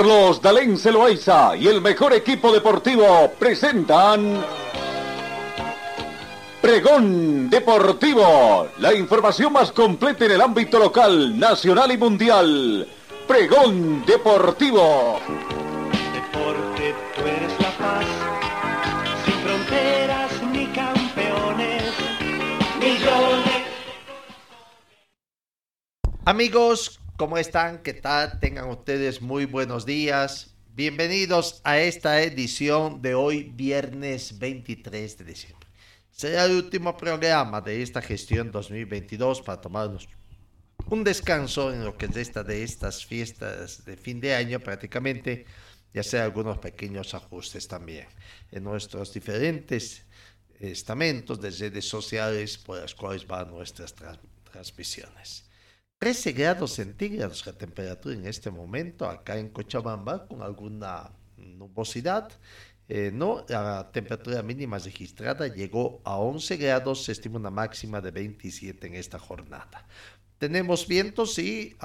Carlos Dalén Celoaiza y el mejor equipo deportivo presentan Pregón Deportivo, la información más completa en el ámbito local, nacional y mundial. Pregón Deportivo. Deporte, tú eres la paz, sin fronteras ni campeones, millones. Amigos, ¿cómo están? ¿Qué tal? Tengan ustedes muy buenos días. Bienvenidos a esta edición de hoy, viernes 23 de diciembre. Será el último programa de esta gestión 2022 para tomarnos un descanso en lo que resta de estas fiestas de fin de año prácticamente y hacer algunos pequeños ajustes también en nuestros diferentes estamentos de redes sociales por las cuales van nuestras trans transmisiones. 13 grados centígrados la temperatura en este momento acá en Cochabamba con alguna nubosidad. Eh, no, la temperatura mínima registrada llegó a 11 grados, se estima una máxima de 27 en esta jornada. Tenemos vientos y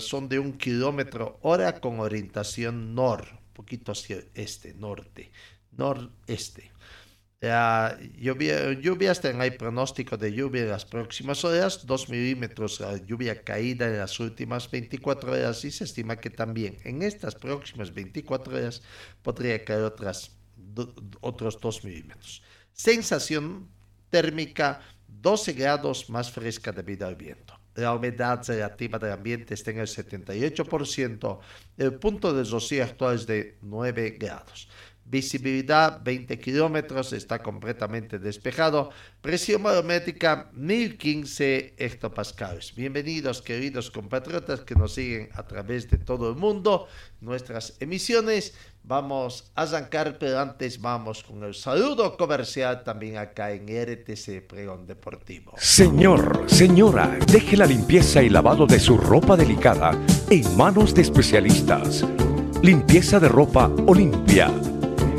son de un kilómetro hora con orientación nor, un poquito hacia este, norte, noreste. Uh, lluvia, lluvias, hay pronóstico de lluvia en las próximas horas, 2 milímetros de lluvia caída en las últimas 24 horas y se estima que también en estas próximas 24 horas podría caer otras, do, otros 2 milímetros. Sensación térmica 12 grados más fresca debido al viento. La humedad relativa del ambiente está en el 78%, el punto de rocío actual es de 9 grados. Visibilidad 20 kilómetros, está completamente despejado. Presión barométrica 1015 hectopascales. Bienvenidos, queridos compatriotas que nos siguen a través de todo el mundo, nuestras emisiones. Vamos a arrancar, pero antes vamos con el saludo comercial también acá en RTC Pregón Deportivo. Señor, señora, deje la limpieza y lavado de su ropa delicada en manos de especialistas. Limpieza de ropa Olimpia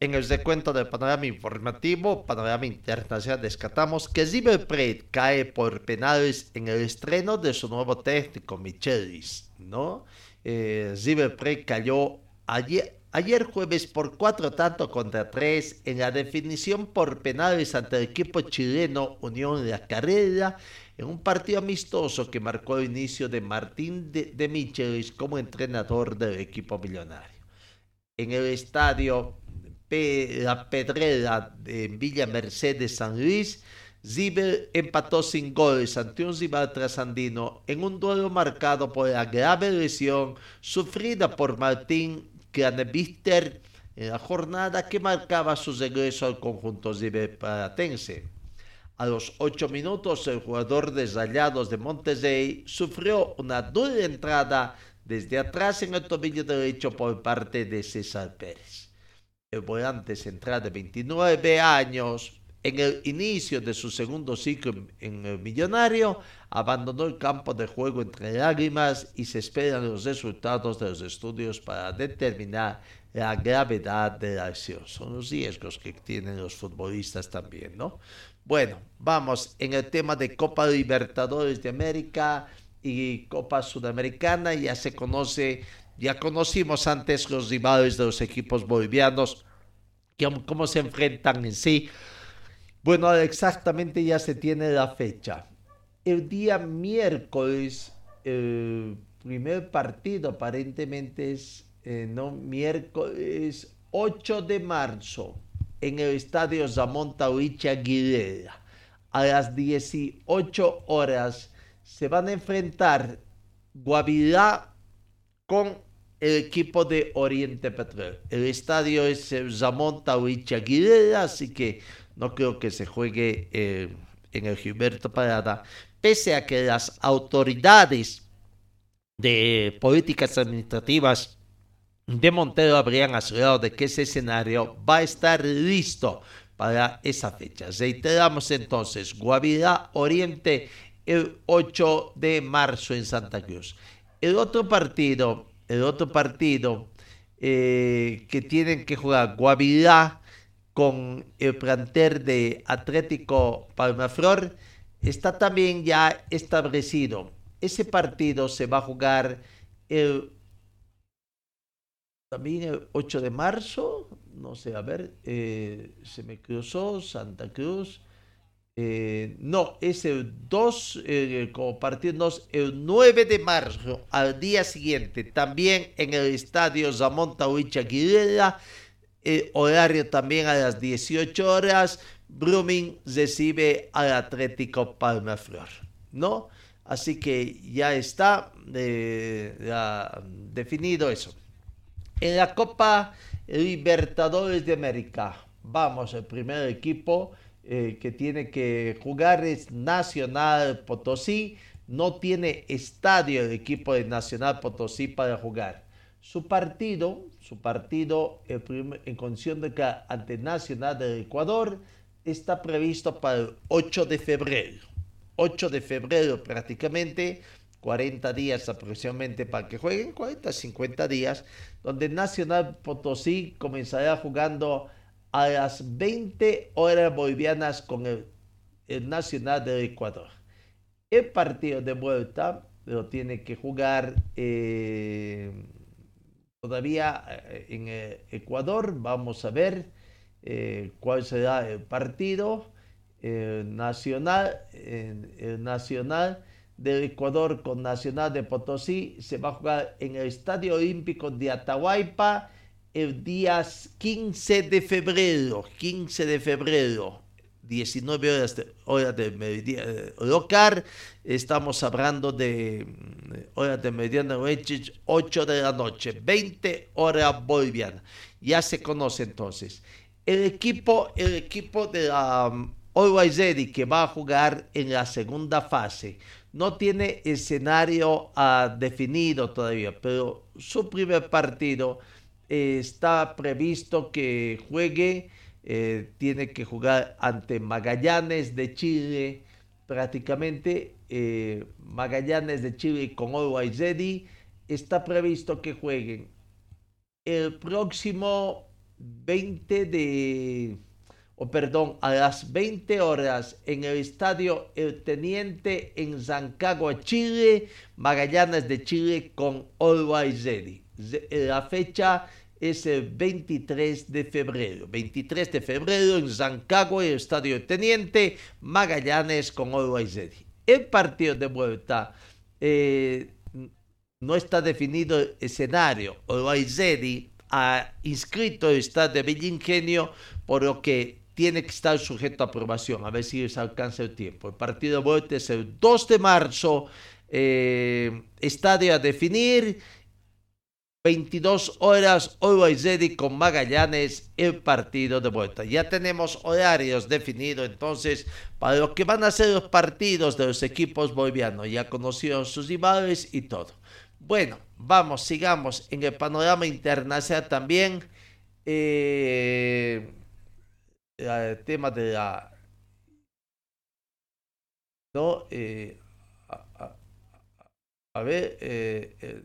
En el recuento del panorama informativo, panorama internacional, descartamos que River cae por penales en el estreno de su nuevo técnico, Michelis, ¿no? Eh, cayó ayer, ayer jueves por cuatro tanto contra tres en la definición por penales ante el equipo chileno Unión de la Carrera en un partido amistoso que marcó el inicio de Martín de, de Michelis como entrenador del equipo millonario. En el estadio la Pedrera de Villa Mercedes San Luis, River empató sin goles ante un rival trasandino en un duelo marcado por la grave lesión sufrida por Martín Cranebister en la jornada que marcaba su regreso al conjunto riverplatense. A los ocho minutos, el jugador de Rayados de Monterrey sufrió una dura entrada desde atrás en el tobillo derecho por parte de César Pérez el volante central de 29 años, en el inicio de su segundo ciclo en el Millonario, abandonó el campo de juego entre lágrimas y se esperan los resultados de los estudios para determinar la gravedad de la acción. Son los riesgos que tienen los futbolistas también, ¿no? Bueno, vamos en el tema de Copa Libertadores de América y Copa Sudamericana, ya se conoce ya conocimos antes los rivales de los equipos bolivianos, cómo se enfrentan en sí. Bueno, exactamente ya se tiene la fecha. El día miércoles, el primer partido aparentemente es, eh, no, miércoles 8 de marzo. en el estadio Tauricha Aguilera. A las 18 horas se van a enfrentar Guavirá con el equipo de Oriente Petróleo. El estadio es el Zamón Tauricha Aguilera, así que no creo que se juegue eh, en el Gilberto Parada, pese a que las autoridades de políticas administrativas de Montero habrían asegurado de que ese escenario va a estar listo para esa fecha. Reiteramos entonces, Guavirá Oriente el 8 de marzo en Santa Cruz. El otro partido, el otro partido eh, que tienen que jugar Guavirá con el planter de Atlético Palmaflor está también ya establecido. Ese partido se va a jugar el, también el 8 de marzo, no sé, a ver, eh, se me cruzó Santa Cruz. Eh, no, es el 2, eh, el 9 de marzo, al día siguiente, también en el estadio Zamón Tauricha Aguilera el horario también a las 18 horas, Brumming recibe al Atlético Palmaflor, ¿no? Así que ya está eh, definido eso. En la Copa Libertadores de América, vamos, el primer equipo eh, que tiene que jugar es Nacional Potosí. No tiene estadio el equipo de Nacional Potosí para jugar. Su partido su partido en condición de que ante Nacional del Ecuador está previsto para el 8 de febrero. 8 de febrero prácticamente, 40 días aproximadamente para que jueguen, 40, 50 días, donde Nacional Potosí comenzará jugando a las 20 horas bolivianas con el, Nacional del Ecuador. El partido de vuelta lo tiene que jugar eh, todavía eh, en eh, Ecuador. Vamos a ver cuál será el partido nacional, el nacional del Ecuador con Nacional de Potosí. Se va a jugar en el Estadio Olímpico de Atahualpa el día 15 de febrero. 15 de febrero. 19 horas de, hora de mediodía eh, local, estamos hablando de mm, horas de mediodía 8 de la noche, 20 horas bolivianas. Ya se conoce entonces. El equipo, el equipo de la um, que va a jugar en la segunda fase no tiene escenario uh, definido todavía, pero su primer partido está previsto que juegue eh, tiene que jugar ante Magallanes de Chile, prácticamente eh, Magallanes de Chile con Always Ready. Está previsto que jueguen el próximo 20 de, o perdón, a las 20 horas en el estadio El Teniente en Zancagua, Chile, Magallanes de Chile con Always Ready. La fecha es el 23 de febrero. 23 de febrero en Zancagua, el Estadio Teniente, Magallanes con Always Ready. El partido de vuelta eh, no está definido el escenario. Always Ready ha inscrito el Estadio de Villingenio, por lo que tiene que estar sujeto a aprobación, a ver si les alcanza el tiempo. El partido de vuelta es el 2 de marzo, eh, estadio a definir 22 horas, Always Ready con Magallanes, el partido de vuelta. Ya tenemos horarios definidos entonces para lo que van a ser los partidos de los equipos bolivianos. Ya conocieron sus rivales y todo. Bueno, vamos, sigamos en el panorama internacional también. Eh, el tema de la... No, eh, a, ver, eh,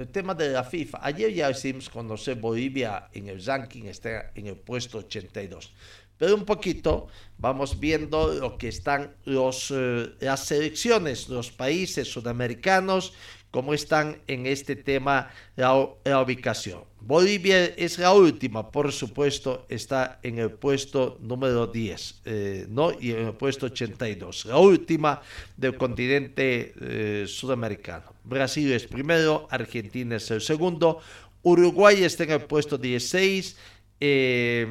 el tema de la FIFA. Ayer ya hicimos conocer Bolivia en el ranking, está en el puesto 82. Pero un poquito vamos viendo lo que están los, eh, las selecciones, los países sudamericanos cómo están en este tema la, ubicación. Bolivia es la última, por supuesto, está en el puesto número 10, eh, ¿no? Y en el puesto 82, la última del continente eh, sudamericano. Brasil es primero, Argentina es el segundo, Uruguay está en el puesto 16, eh,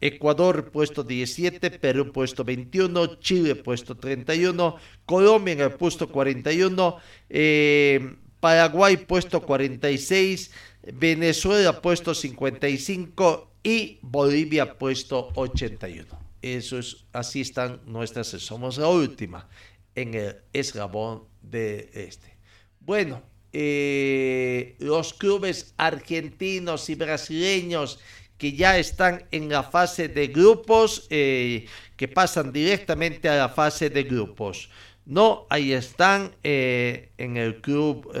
Ecuador puesto 17, Perú puesto 21, Chile puesto 31, Colombia en el puesto 41, eh, Paraguay puesto 46, Venezuela puesto 55 y Bolivia puesto 81. Eso es, así están nuestras, somos la última en el eslabón de este. Bueno, eh, los clubes argentinos y brasileños que ya están en la fase de grupos, eh, que pasan directamente a la fase de grupos. No, ahí están eh, en el Club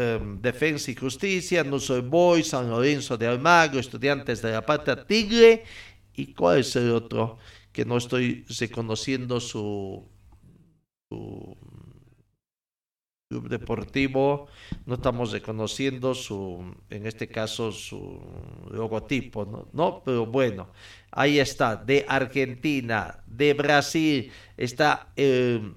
Defensa y Justicia, No Soy Boy, San Lorenzo de Almagro, Estudiantes de la Pata Tigre. ¿Y cuál es el otro? Que no estoy reconociendo su Club Deportivo, no estamos reconociendo su, en este caso, su logotipo, ¿no? ¿no? Pero bueno, ahí está, de Argentina, de Brasil, está el,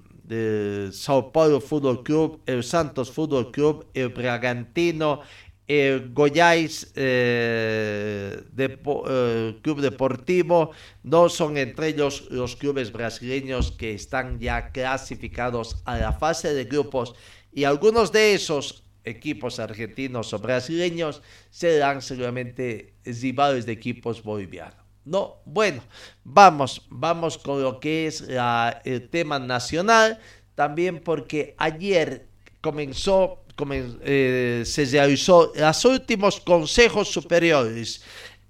Sao Paulo Fútbol Club, el Santos Fútbol Club, el Bragantino, el Goiás eh, eh, Club Deportivo, no son entre ellos los clubes brasileños que están ya clasificados a la fase de grupos y algunos de esos equipos argentinos o brasileños serán seguramente rivales de equipos bolivianos. No, bueno, vamos, vamos con lo que es el tema nacional, también porque ayer comenzó, eh, se realizó los últimos consejos superiores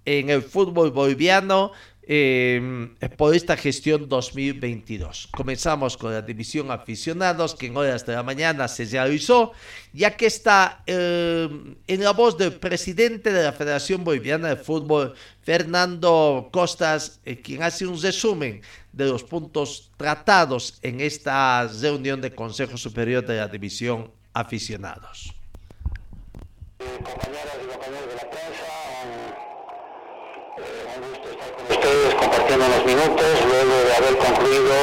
en el fútbol boliviano eh, por esta gestión 2022. Comenzamos con la división aficionados que en horas de la mañana se realizó, ya que está em, en la voz del presidente de la Federación Boliviana de Fútbol, Fernando Costas, eh, quien hace un resumen de los puntos tratados en esta reunión de Consejo Superior de la División Aficionados. Compañeras y compañeros de la unos minutos luego de haber concluido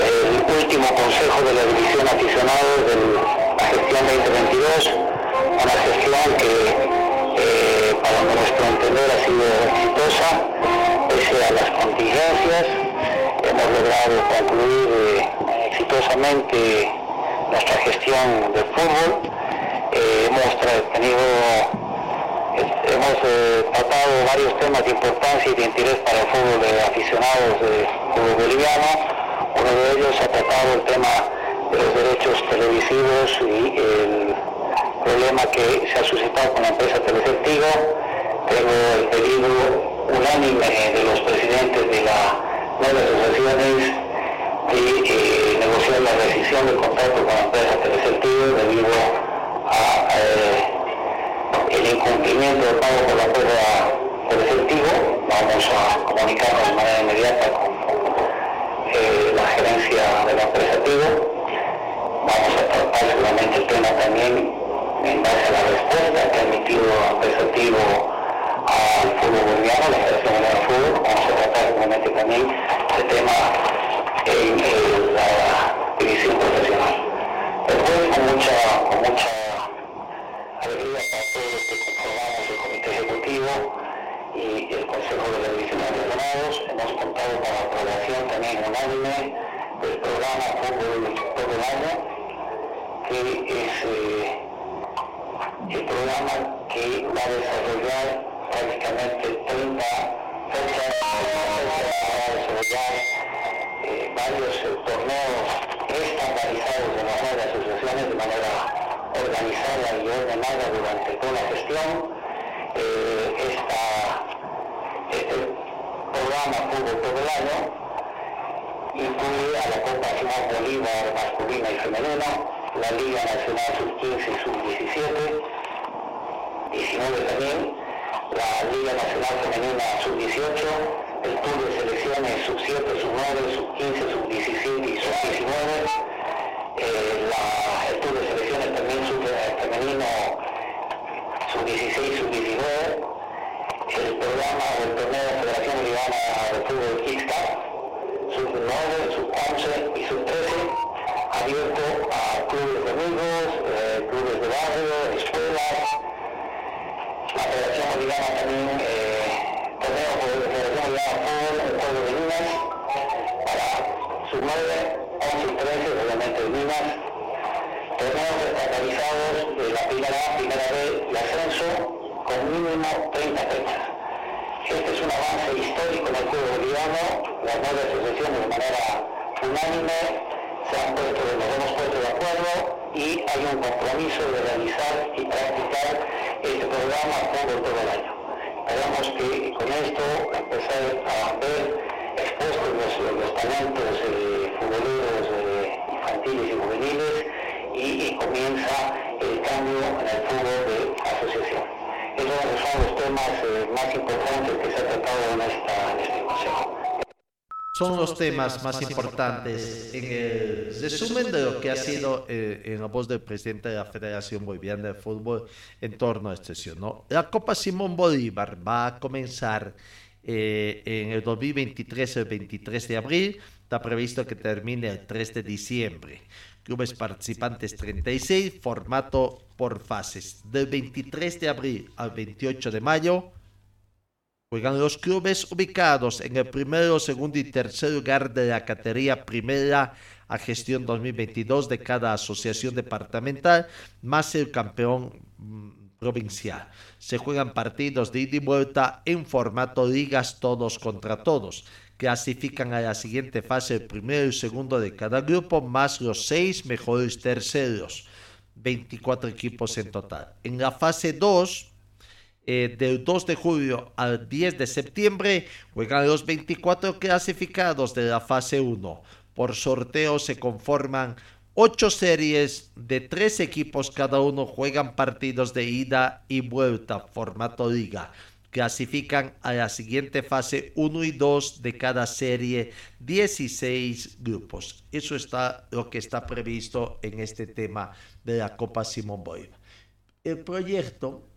el último consejo de la división aficionados de la gestión 2022, una gestión que eh, para nuestro entender ha sido exitosa, pese a las contingencias, hemos logrado concluir eh, exitosamente nuestra gestión del fútbol, eh, hemos tenido hemos eh, tratado varios temas de importancia y de interés para el fútbol de aficionados del fútbol boliviano. Uno de ellos ha tratado el tema de los derechos televisivos y el problema que se ha suscitado con la empresa Teleceptigo. Tengo el pedido unánime de los presidentes de, la, de las asociaciones de eh, negociar la rescisión del contrato con la empresa Teleceptigo debido a eh, el incumplimiento del pago por la empresa por efectivo, vamos a comunicarnos de manera inmediata con eh, la gerencia de la empresa Tigo. Vamos a tratar seguramente el tema también en base a la respuesta que ha emitido la empresa Tigo al fútbol boliviano, la Federación Boliviana de Fútbol. Vamos a tratar seguramente también este tema en, la división profesional. Después, con mucha, con mucha alegría para todos los que conformamos el Comité Ejecutivo y el Consejo de de Ordenados. Hemos contado con la aprobación también unánime del programa Fútbol todo el año, que es eh, el programa que va a desarrollar prácticamente 30 fechas para desarrollar eh, varios torneos estandarizados de manera de asociaciones de manera organizada y ordenada durante toda la gestión. Eh, este programa tuvo todo el año, incluye a la Copa Nacional Bolívar masculina y femenina, la Liga Nacional Sub-15 y Sub-17, 19 también, la Liga Nacional Femenina Sub-18, el Tour de Selecciones Sub-7, Sub-9, Sub-15, Sub-17 y Sub-19, eh, la, el Tour de Selecciones también sub, femenino sub-16, sub-19, el programa o el torneo de Federación Boliviana de Fútbol Kickstart, sub-9, sub-11 y sub-13 abierto a clubes de amigos, eh, clubes de barrio, escuelas. La Federación Boliviana también, eh, tenemos la Federación Boliviana Fútbol, el pueblo de Lunes, para sub 9 11 y 13, obviamente de Minas. Estatalizados de la primera A, primera B y ascenso con mínimo 30 fechas. Este es un avance histórico en el fútbol boliviano. Las nueve asociaciones de manera unánime se han puesto, nos hemos puesto de acuerdo y hay un compromiso de realizar y practicar este programa todo, todo el año. Esperamos que con esto empezar a ver expuestos los, los talentos eh, futboleros eh, infantiles y juveniles y, y comienza el cambio en el fútbol de asociación. Esos son los temas eh, más importantes que se ha tratado en, esta, en este consejo. son los temas más importantes en el resumen de lo que ha sido eh, en la voz del presidente de la Federación Boliviana de Fútbol en torno a esta sesión. ¿no? La Copa Simón Bolívar va a comenzar eh, en el 2023, el 23 de abril. Está previsto que termine el 3 de diciembre. Clubes participantes 36, formato por fases. Del 23 de abril al 28 de mayo Juegan los clubes ubicados en el primero, segundo y tercer lugar de la categoría primera a gestión 2022 de cada asociación departamental, más el campeón mm, provincial. Se juegan partidos de ida y vuelta en formato ligas todos contra todos. Clasifican a la siguiente fase el primero y segundo de cada grupo, más los seis mejores terceros. 24 equipos en total. En la fase 2, eh, del 2 de julio al 10 de septiembre juegan los 24 clasificados de la fase 1. Por sorteo se conforman 8 series de 3 equipos cada uno juegan partidos de ida y vuelta, formato liga. Clasifican a la siguiente fase 1 y 2 de cada serie 16 grupos. Eso está lo que está previsto en este tema de la Copa Simón Bolívar. El proyecto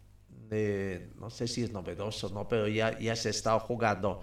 eh, no sé si es novedoso, ¿no? Pero ya, ya se está jugando.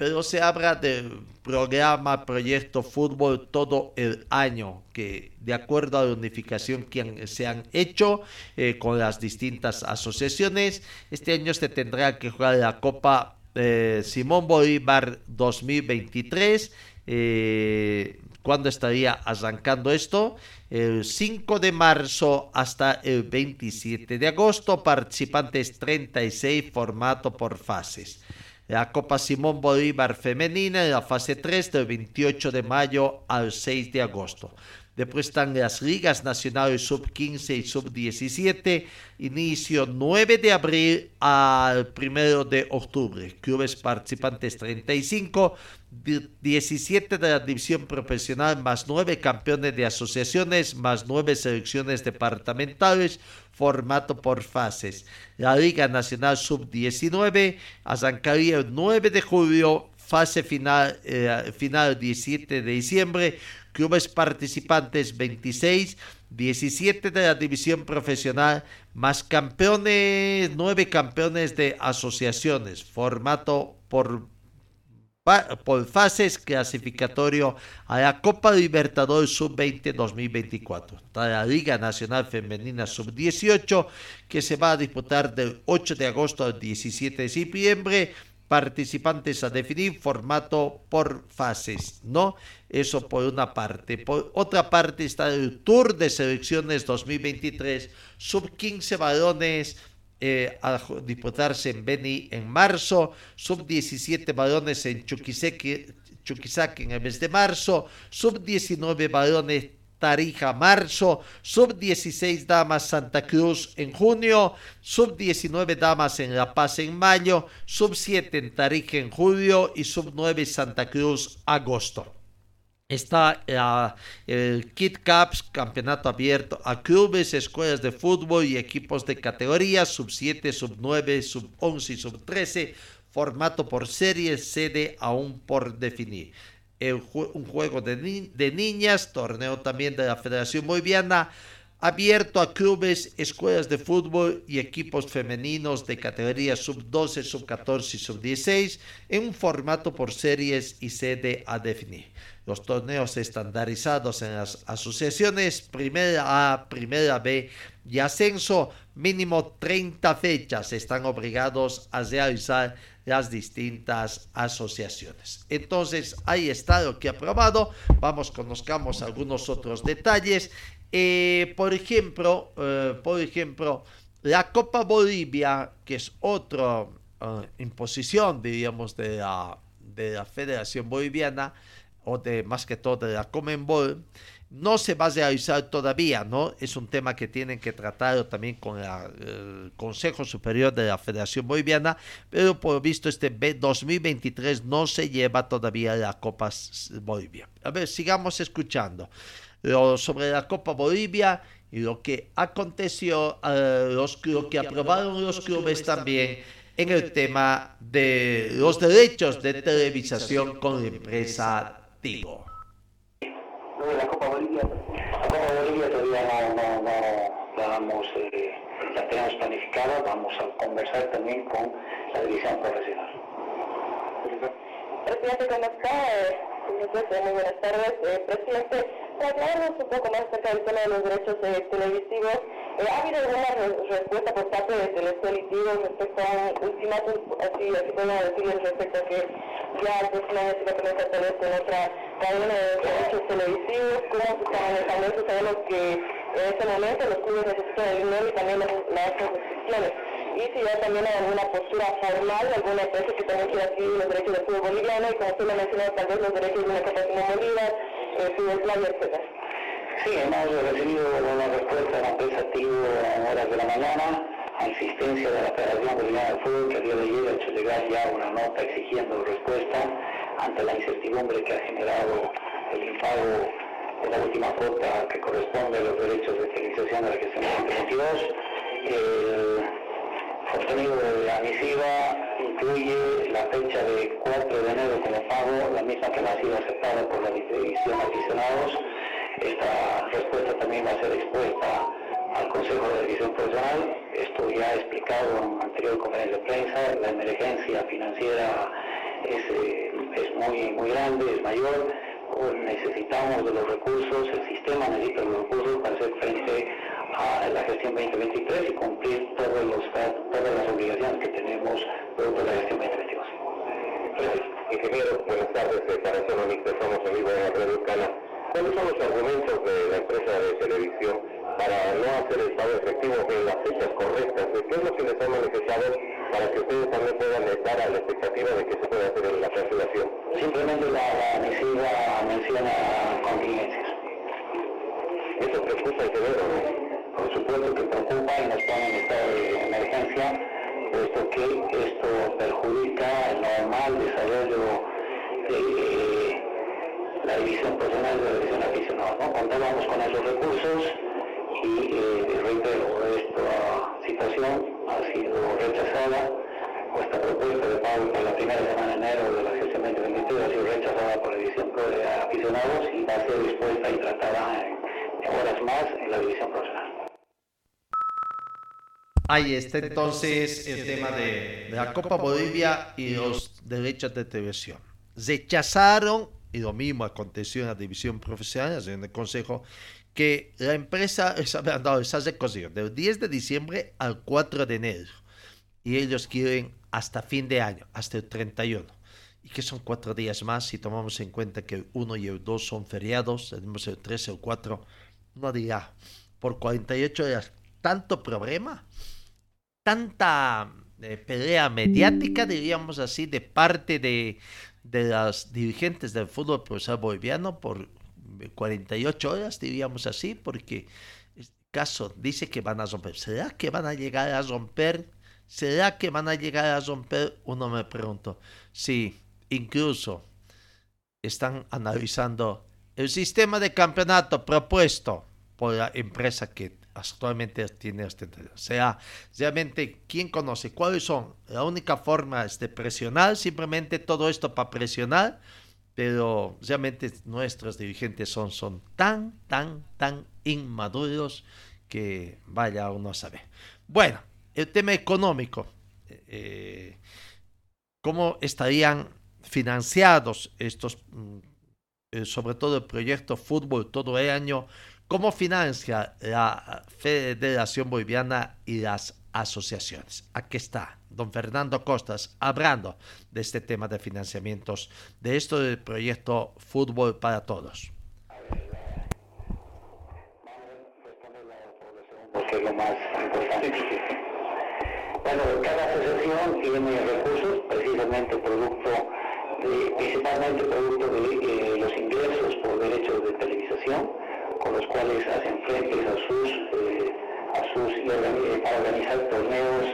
Pero se habla del programa, proyecto fútbol todo el año, que de acuerdo a la unificación que se han hecho eh, con las distintas asociaciones, este año se tendrá que jugar la Copa eh, Simón Bolívar 2023. Eh, ¿Cuándo estaría arrancando esto? El 5 de marzo hasta el 27 de agosto, participantes 36, formato por fases. La Copa Simón Bolívar Femenina en la fase 3 del 28 de mayo al 6 de agosto. Después están las ligas nacionales sub 15 y sub 17. Inicio 9 de abril al 1 de octubre. Clubes participantes 35. 17 de la división profesional más 9 campeones de asociaciones más 9 selecciones departamentales formato por fases. La Liga Nacional Sub-19 arrancaría el 9 de julio, fase final, eh, final 17 de diciembre, clubes participantes 26, 17 de la división profesional, más campeones, 9 campeones de asociaciones, formato por por fases clasificatorio a la Copa Libertadores Sub-20 2024. Está la Liga Nacional Femenina Sub-18 que se va a disputar del 8 de agosto al 17 de septiembre. Participantes a definir formato por fases, ¿no? Eso por una parte. Por otra parte está el Tour de Selecciones 2023, sub-15 varones, eh, a disputarse en Beni en marzo, sub-17 varones en Chuquisaque, en el mes de marzo, sub-19 varones Tarija marzo, sub-16 damas Santa Cruz en junio, sub-19 damas en La Paz en mayo, sub-7 en Tarija en julio y sub-9 Santa Cruz agosto. Está uh, el Kit Cups, campeonato abierto a clubes, escuelas de fútbol y equipos de categoría, sub 7, sub 9, sub 11 y sub 13, formato por serie, sede aún por definir. Un juego de, niñas, torneo también de la Federación Boliviana, abierto a clubes, escuelas de fútbol y equipos femeninos de categoría sub-12, sub-14 y sub-16 en un formato por series y sede a definir. Los torneos estandarizados en las asociaciones Primera A, Primera B y Ascenso, mínimo 30 fechas, están obligados a realizar las distintas asociaciones. Entonces, ahí está lo que ha aprobado. Vamos, conozcamos algunos otros detalles. Eh, por ejemplo, eh, por ejemplo, la Copa Bolivia, que es otra eh, imposición, diríamos, de la, de la Federación Boliviana, o de más que todo de la Comenbol, no se va a realizar todavía, ¿no? Es un tema que tienen que tratar también con el Consejo Superior de la Federación Boliviana, pero por visto este 2023 no se lleva todavía la Copa Bolivia. A ver, sigamos escuchando lo, sobre la Copa Bolivia y lo que aconteció, uh, los, lo que aprobaron los clubes también en el tema de los derechos de televisación con la empresa Tigo la Copa Bolivia, la Copa Bolivia todavía no, no, no la, vamos, eh, la tenemos planificada, vamos a conversar también con la división profesional. Presidente, ¿cómo está? Eh, muy buenas tardes. Eh, presidente, trasladarnos un poco más acerca del tema de los derechos eh, televisivos. Eh, ¿Ha habido alguna respuesta por parte de Televisión respecto a un ultimátum, así, así podemos decirles, respecto a que ya el próximo año se va a comenzar tal vez con otra cadena de derechos televisivos? ¿Cómo se está? Sabemos que en este momento los clubes necesitan el dinero y también las, las restricciones y si ya también hay alguna postura formal alguna empresa que también quiera adquirir los derechos del fútbol boliviano y como usted lo mencionó, tal vez los derechos de una Copa como Bolívar, eh, Fidel Playa, etc. Sí, hemos recibido una respuesta empresa Tigo en horas de la mañana a insistencia de la Federación Boliviana de Fútbol que el día de ayer ha hecho llegar ya una nota exigiendo respuesta ante la incertidumbre que ha generado el impago de la última cuota que corresponde a los derechos de utilización de la gestión 2022. El contenido de la misiva incluye la fecha de 4 de enero como pago, la misma que no ha sido aceptada por la división aficionados. Esta respuesta también va a ser expuesta al Consejo de División Profesional. Esto ya he explicado en anterior conferencia de prensa. La emergencia financiera es, eh, es muy, muy grande, es mayor. Necesitamos de los recursos, el sistema necesita los recursos para hacer frente a la gestión 2023 y cumplir todos los, todas las obligaciones que tenemos de la gestión 2022. Ingeniero, buenas tardes. Para ser somos en vivo en la red ¿Cuáles son los argumentos de la empresa de televisión para no hacer el pago efectivo en las fechas correctas? ¿Qué es lo que les ha manifestado para que ustedes también puedan estar a la expectativa de que se pueda hacer en la cancelación? Simplemente la, misiva menciona contingencias. ¿Eso preocupa el severo, no? Por supuesto que preocupa y nos pone en estado de emergencia, puesto que esto perjudica el normal desarrollo de la división personal de la división aficionada. ¿no? Contábamos con esos recursos y eh, reitero, esta situación ha sido rechazada, esta propuesta de pago para la primera semana de enero de la gestión 2023 ha sido rechazada por la división de aficionados y va a ser dispuesta y tratada en, horas más en la división profesional. Ahí está entonces el tema de, de la Copa Bolivia y los derechos de televisión. Rechazaron y lo mismo aconteció en la división profesional, en el consejo, que la empresa no, se hace del 10 de diciembre al 4 de enero. Y ellos quieren hasta fin de año, hasta el 31. Y que son cuatro días más, si tomamos en cuenta que el 1 y el 2 son feriados, tenemos el 3 y el 4, no dirá, por 48 días, tanto problema, tanta eh, pelea mediática, diríamos así, de parte de, de las dirigentes del fútbol profesional boliviano por 48 horas, diríamos así, porque caso dice que van a romper. ¿Será que van a llegar a romper? ¿Será que van a llegar a romper? Uno me pregunto. Sí, incluso están analizando el sistema de campeonato propuesto por la empresa que actualmente tiene ostentación. O sea, realmente, ¿quién conoce cuáles son? La única forma es de presionar, simplemente todo esto para presionar, pero realmente nuestros dirigentes son, son tan, tan, tan inmaduros que vaya uno a saber. Bueno, el tema económico. eh, ¿Cómo estarían financiados estos, mm, eh, sobre todo el proyecto fútbol todo el año? ¿Cómo financia la Federación Boliviana y las asociaciones? Aquí está don Fernando Costas hablando de este tema de financiamientos, de esto del proyecto Fútbol para Todos. porque es lo más importante. Bueno, cada asociación tiene recursos, precisamente producto, de, principalmente producto de eh, los ingresos por derechos de televisación, con los cuales hacen frente a sus, eh, a sus y eh, para organizar torneos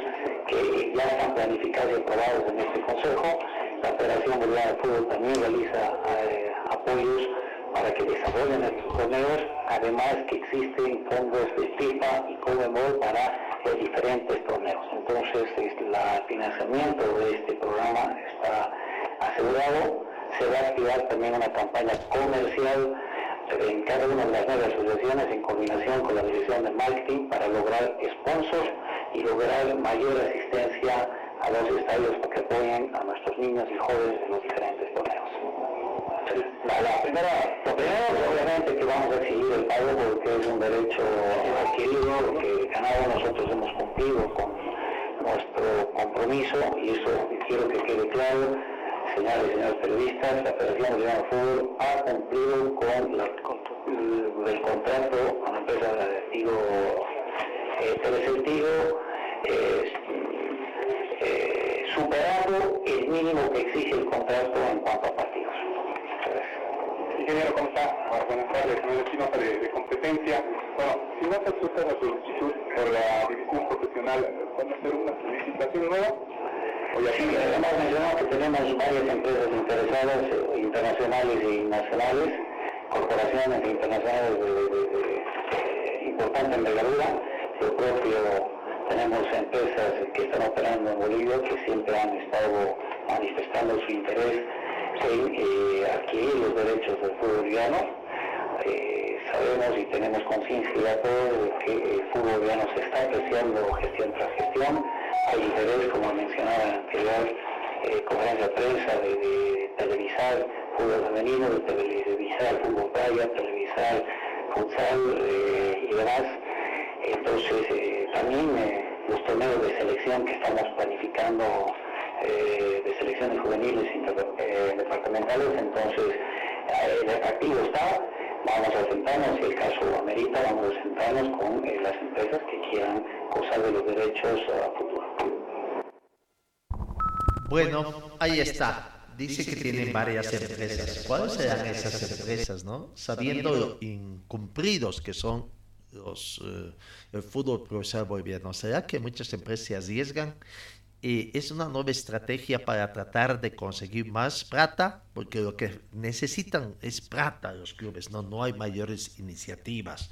que ya están planificados y aprobados en este consejo. La Federación Boliviana de Fútbol también realiza eh, apoyos para que desarrollen estos torneos, además que existen fondos de FIFA y Conmebol para los diferentes torneos. Entonces, el financiamiento de este programa está asegurado. Se va a activar también una campaña comercial en cada una de las nueve asociaciones en coordinación con la Dirección de Marketing para lograr sponsors y lograr mayor asistencia a los estadios que apoyen a nuestros niños y jóvenes en los diferentes torneos. La, primera, lo primero obviamente que vamos a exigir el pago porque es un derecho adquirido que de nosotros hemos cumplido con nuestro compromiso y eso quiero que quede claro, señores y señores periodistas, la Federación Boliviana de Fútbol ha cumplido con la- con el contrato con la empresa Tigo, eh, Telecel eh, eh, superando el mínimo que exige el contrato en cuanto a partidos. Ingeniero, ¿cómo está? Bueno, buenas tardes, soy nota de, de competencia. Bueno, si no se acepta la solicitud por la división profesional, ¿van a hacer una licitación nueva? O ya Sí, hemos mencionado que tenemos varias empresas interesadas, eh, internacionales y nacionales, corporaciones internacionales de, de- de- importante envergadura. Yo propio tenemos empresas que están operando en Bolivia que siempre han estado manifestando su interés en eh, adquirir los derechos del fútbol boliviano. Eh, sabemos y tenemos conciencia de que el fútbol boliviano se está apreciando gestión tras gestión. Hay interés, como mencionaba anterior eh, conferencia de prensa, de, de televisar fútbol femenino, de televisar fútbol playa, televisar futsal eh, y demás. Entonces, eh, también los torneos de selección que estamos planificando de selecciones juveniles departamentales, entonces el atractivo está, vamos a sentarnos, si el caso amerita, vamos a sentarnos con las empresas que quieran gozar de los derechos a futuro. Bueno, ahí está. Dice que tiene varias empresas. ¿Cuáles serán esas empresas, no? Sabiendo lo incumplidos que son los eh, el fútbol profesional boliviano. ¿Será que muchas empresas se arriesgan? Eh, es una nueva estrategia para tratar de conseguir más plata, porque lo que necesitan es plata los clubes, no, no hay mayores iniciativas.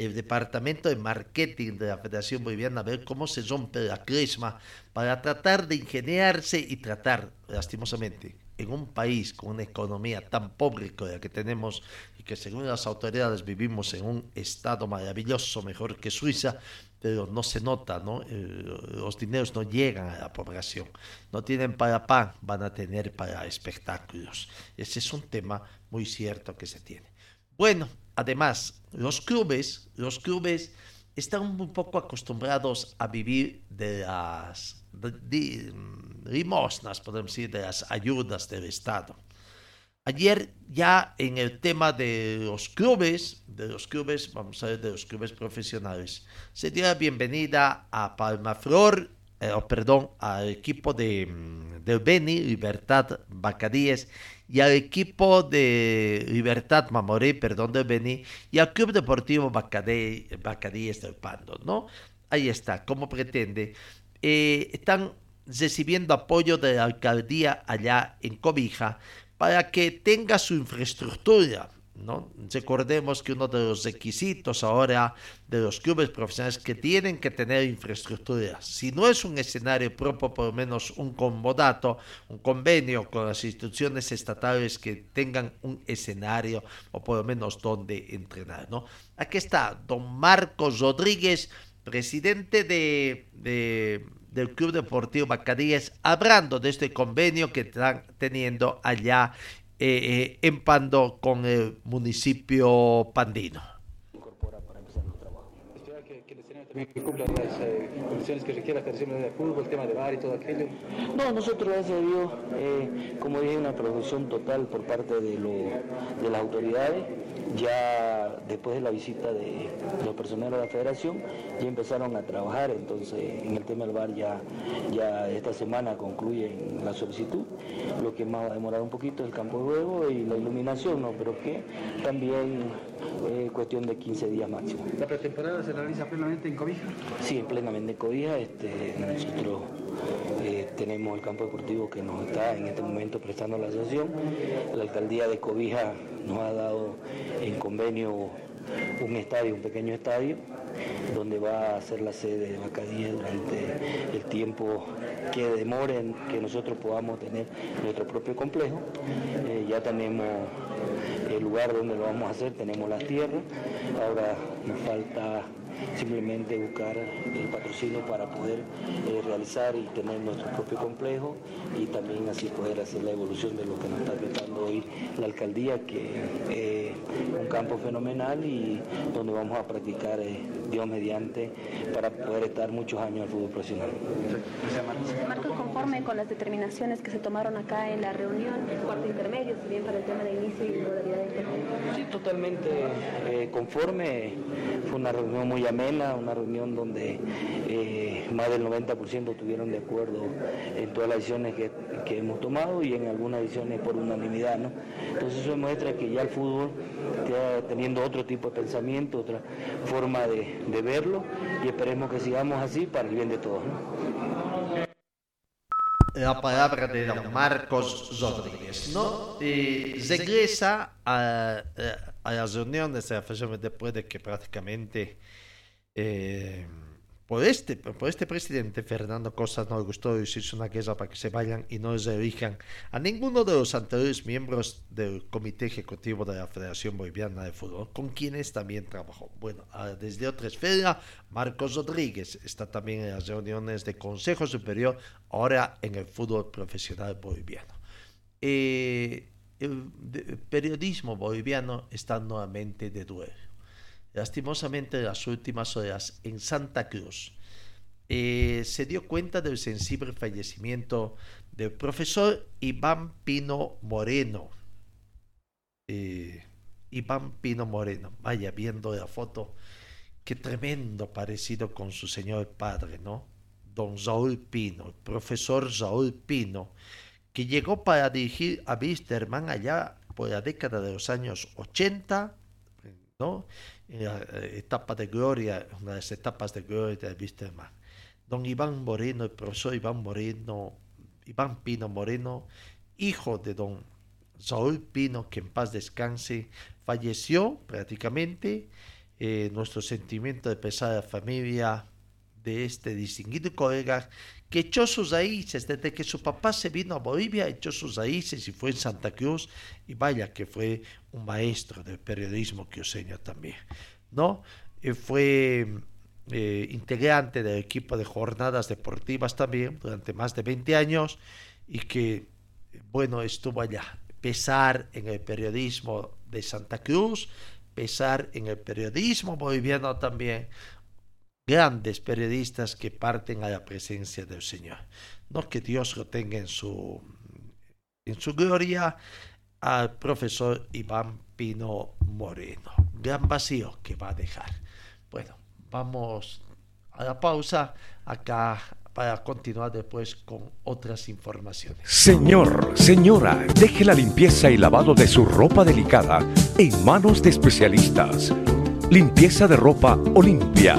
El departamento de marketing de la Federación Boliviana a ver cómo se rompe la crisma para tratar de ingeniarse y tratar, lastimosamente, en un país con una economía tan pobre como la que tenemos y que según las autoridades vivimos en un estado maravilloso, mejor que Suiza, pero no se nota, ¿no? Eh, los dineros no llegan a la población. No tienen para pan, van a tener para espectáculos. Ese es un tema muy cierto que se tiene. Bueno, además, los clubes, los clubes están un poco acostumbrados a vivir de las de- de- limosnas, podemos decir, de las ayudas del Estado. Ayer ya en el tema de los clubes, de los clubes, vamos a ver, de los clubes profesionales, se dio la bienvenida a Palmaflor, eh, perdón, al equipo de, mm, del Beni, Libertad Bacadíes, y al equipo de Libertad Mamoré, perdón, del Beni, y al Club Deportivo Bacadé- Bacadíes del Pando, ¿no? Ahí está, como pretende. Eh, están recibiendo apoyo de la alcaldía allá en Cobija para que tenga su infraestructura, ¿no? Recordemos que uno de los requisitos ahora de los clubes profesionales es que tienen que tener infraestructura. Si no es un escenario propio, por lo menos un convodato, un convenio con las instituciones estatales que tengan un escenario o por lo menos donde entrenar. ¿no? Aquí está don Marcos Rodríguez, presidente de, del Club Deportivo Macadíes, hablando de este convenio que están teniendo allá eh, eh, en Pando con el municipio pandino. Que cumpla las eh, condiciones que requiere la Federación de Fútbol, el tema de bar y todo aquello? No, nosotros, gracias a Dios, eh, como dije, una producción total por parte de, lo, de las autoridades. Ya después de la visita de los personeros de la Federación, ya empezaron a trabajar, entonces en el tema del bar ya, ya esta semana concluyen la solicitud. Lo que más va a demorar un poquito es el campo de juego y la iluminación, ¿no? pero que también es cuestión de 15 días máximo. ¿La pretemporada se realiza plenamente en Cobija? Sí, plenamente en Cobija. Este, nosotros eh, tenemos el campo deportivo que nos está en este momento prestando la asociación. La alcaldía de Cobija nos ha dado en convenio un estadio, un pequeño estadio, donde va a ser la sede de Bacadía durante el tiempo que demoren que nosotros podamos tener nuestro propio complejo. Eh, ya tenemos el lugar donde lo vamos a hacer, tenemos las tierras, ahora nos falta simplemente buscar el patrocinio para poder eh, realizar y tener nuestro propio complejo y también así poder hacer la evolución de lo que nos está tratando hoy la alcaldía, que es eh, un campo fenomenal y donde vamos a practicar eh, Dios mediante para poder estar muchos años al fútbol profesional. Marcos, conforme con las determinaciones que se tomaron acá en la reunión, cuarto intermedio, si bien para el tema de inicio y modalidad de Sí, totalmente conforme. Fue una reunión muy amena, una reunión donde eh, más del 90% estuvieron de acuerdo en todas las decisiones que, hemos tomado y en algunas decisiones por unanimidad. ¿no? Entonces eso demuestra que ya el fútbol está teniendo otro tipo de pensamiento, otra forma de, verlo y esperemos que sigamos así para el bien de todos. la palabra de don Marcos Rodríguez, ¿no? Eh, regresa a, a, las reuniones de la después de que prácticamente eh, por, este, por este presidente, Fernando Costa, no le gustó decirse una guerra para que se vayan y no se dirijan a ninguno de los anteriores miembros del Comité Ejecutivo de la Federación Boliviana de Fútbol, con quienes también trabajó. Bueno, desde otra esfera, Marcos Rodríguez está también en las reuniones de Consejo Superior, ahora en el fútbol profesional boliviano. Eh, el periodismo boliviano está nuevamente de duelo lastimosamente en las últimas horas en Santa Cruz, eh, se dio cuenta del sensible fallecimiento del profesor Iván Pino Moreno. Eh, Iván Pino Moreno, vaya viendo la foto, qué tremendo parecido con su señor padre, ¿no? Don Saúl Pino, el profesor Saúl Pino, que llegó para dirigir a Wisterman allá por la década de los años 80, ¿no? Eh, etapa de gloria, una de las etapas de gloria de Wisterman. Don Iván Moreno, el profesor Iván Moreno, Iván Pino Moreno, hijo de don Saúl Pino, que en paz descanse, falleció prácticamente. Eh, nuestro sentimiento de pesar a la familia de este distinguido colega que echó sus raíces desde que su papá se vino a Bolivia, echó sus raíces y fue en Santa Cruz y vaya que fue un maestro del periodismo cruceño también, ¿no? Eh, fue eh, integrante del equipo de jornadas deportivas también durante más de 20 años y que, bueno, estuvo allá. Pesar en el periodismo de Santa Cruz, pesar en el periodismo boliviano también, grandes periodistas que parten a la presencia del Señor. No que Dios lo tenga en su, en su gloria al profesor Iván Pino Moreno. Gran vacío que va a dejar. Bueno, vamos a la pausa acá para continuar después con otras informaciones. Señor, señora, deje la limpieza y lavado de su ropa delicada en manos de especialistas. Limpieza de ropa Olimpia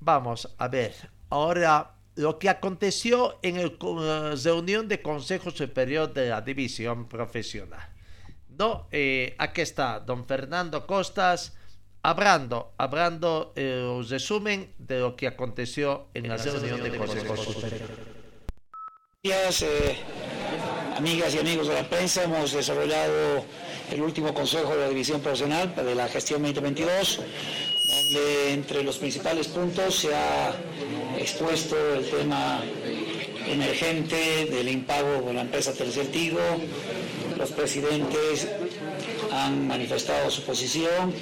vamos a ver. Ahora, lo que aconteció en la eh, reunión de Consejo Superior de la División Profesional. No, eh, aquí está don Fernando Costas hablando, hablando el resumen de lo que aconteció en la reunión de Consejo Superior. Días, eh, amigas y amigos de la prensa, hemos desarrollado el último consejo de la división profesional de la gestión 2022, entre los principales puntos se ha expuesto el tema emergente del impago por la empresa Tercer Tigo. Los presidentes han manifestado su posición.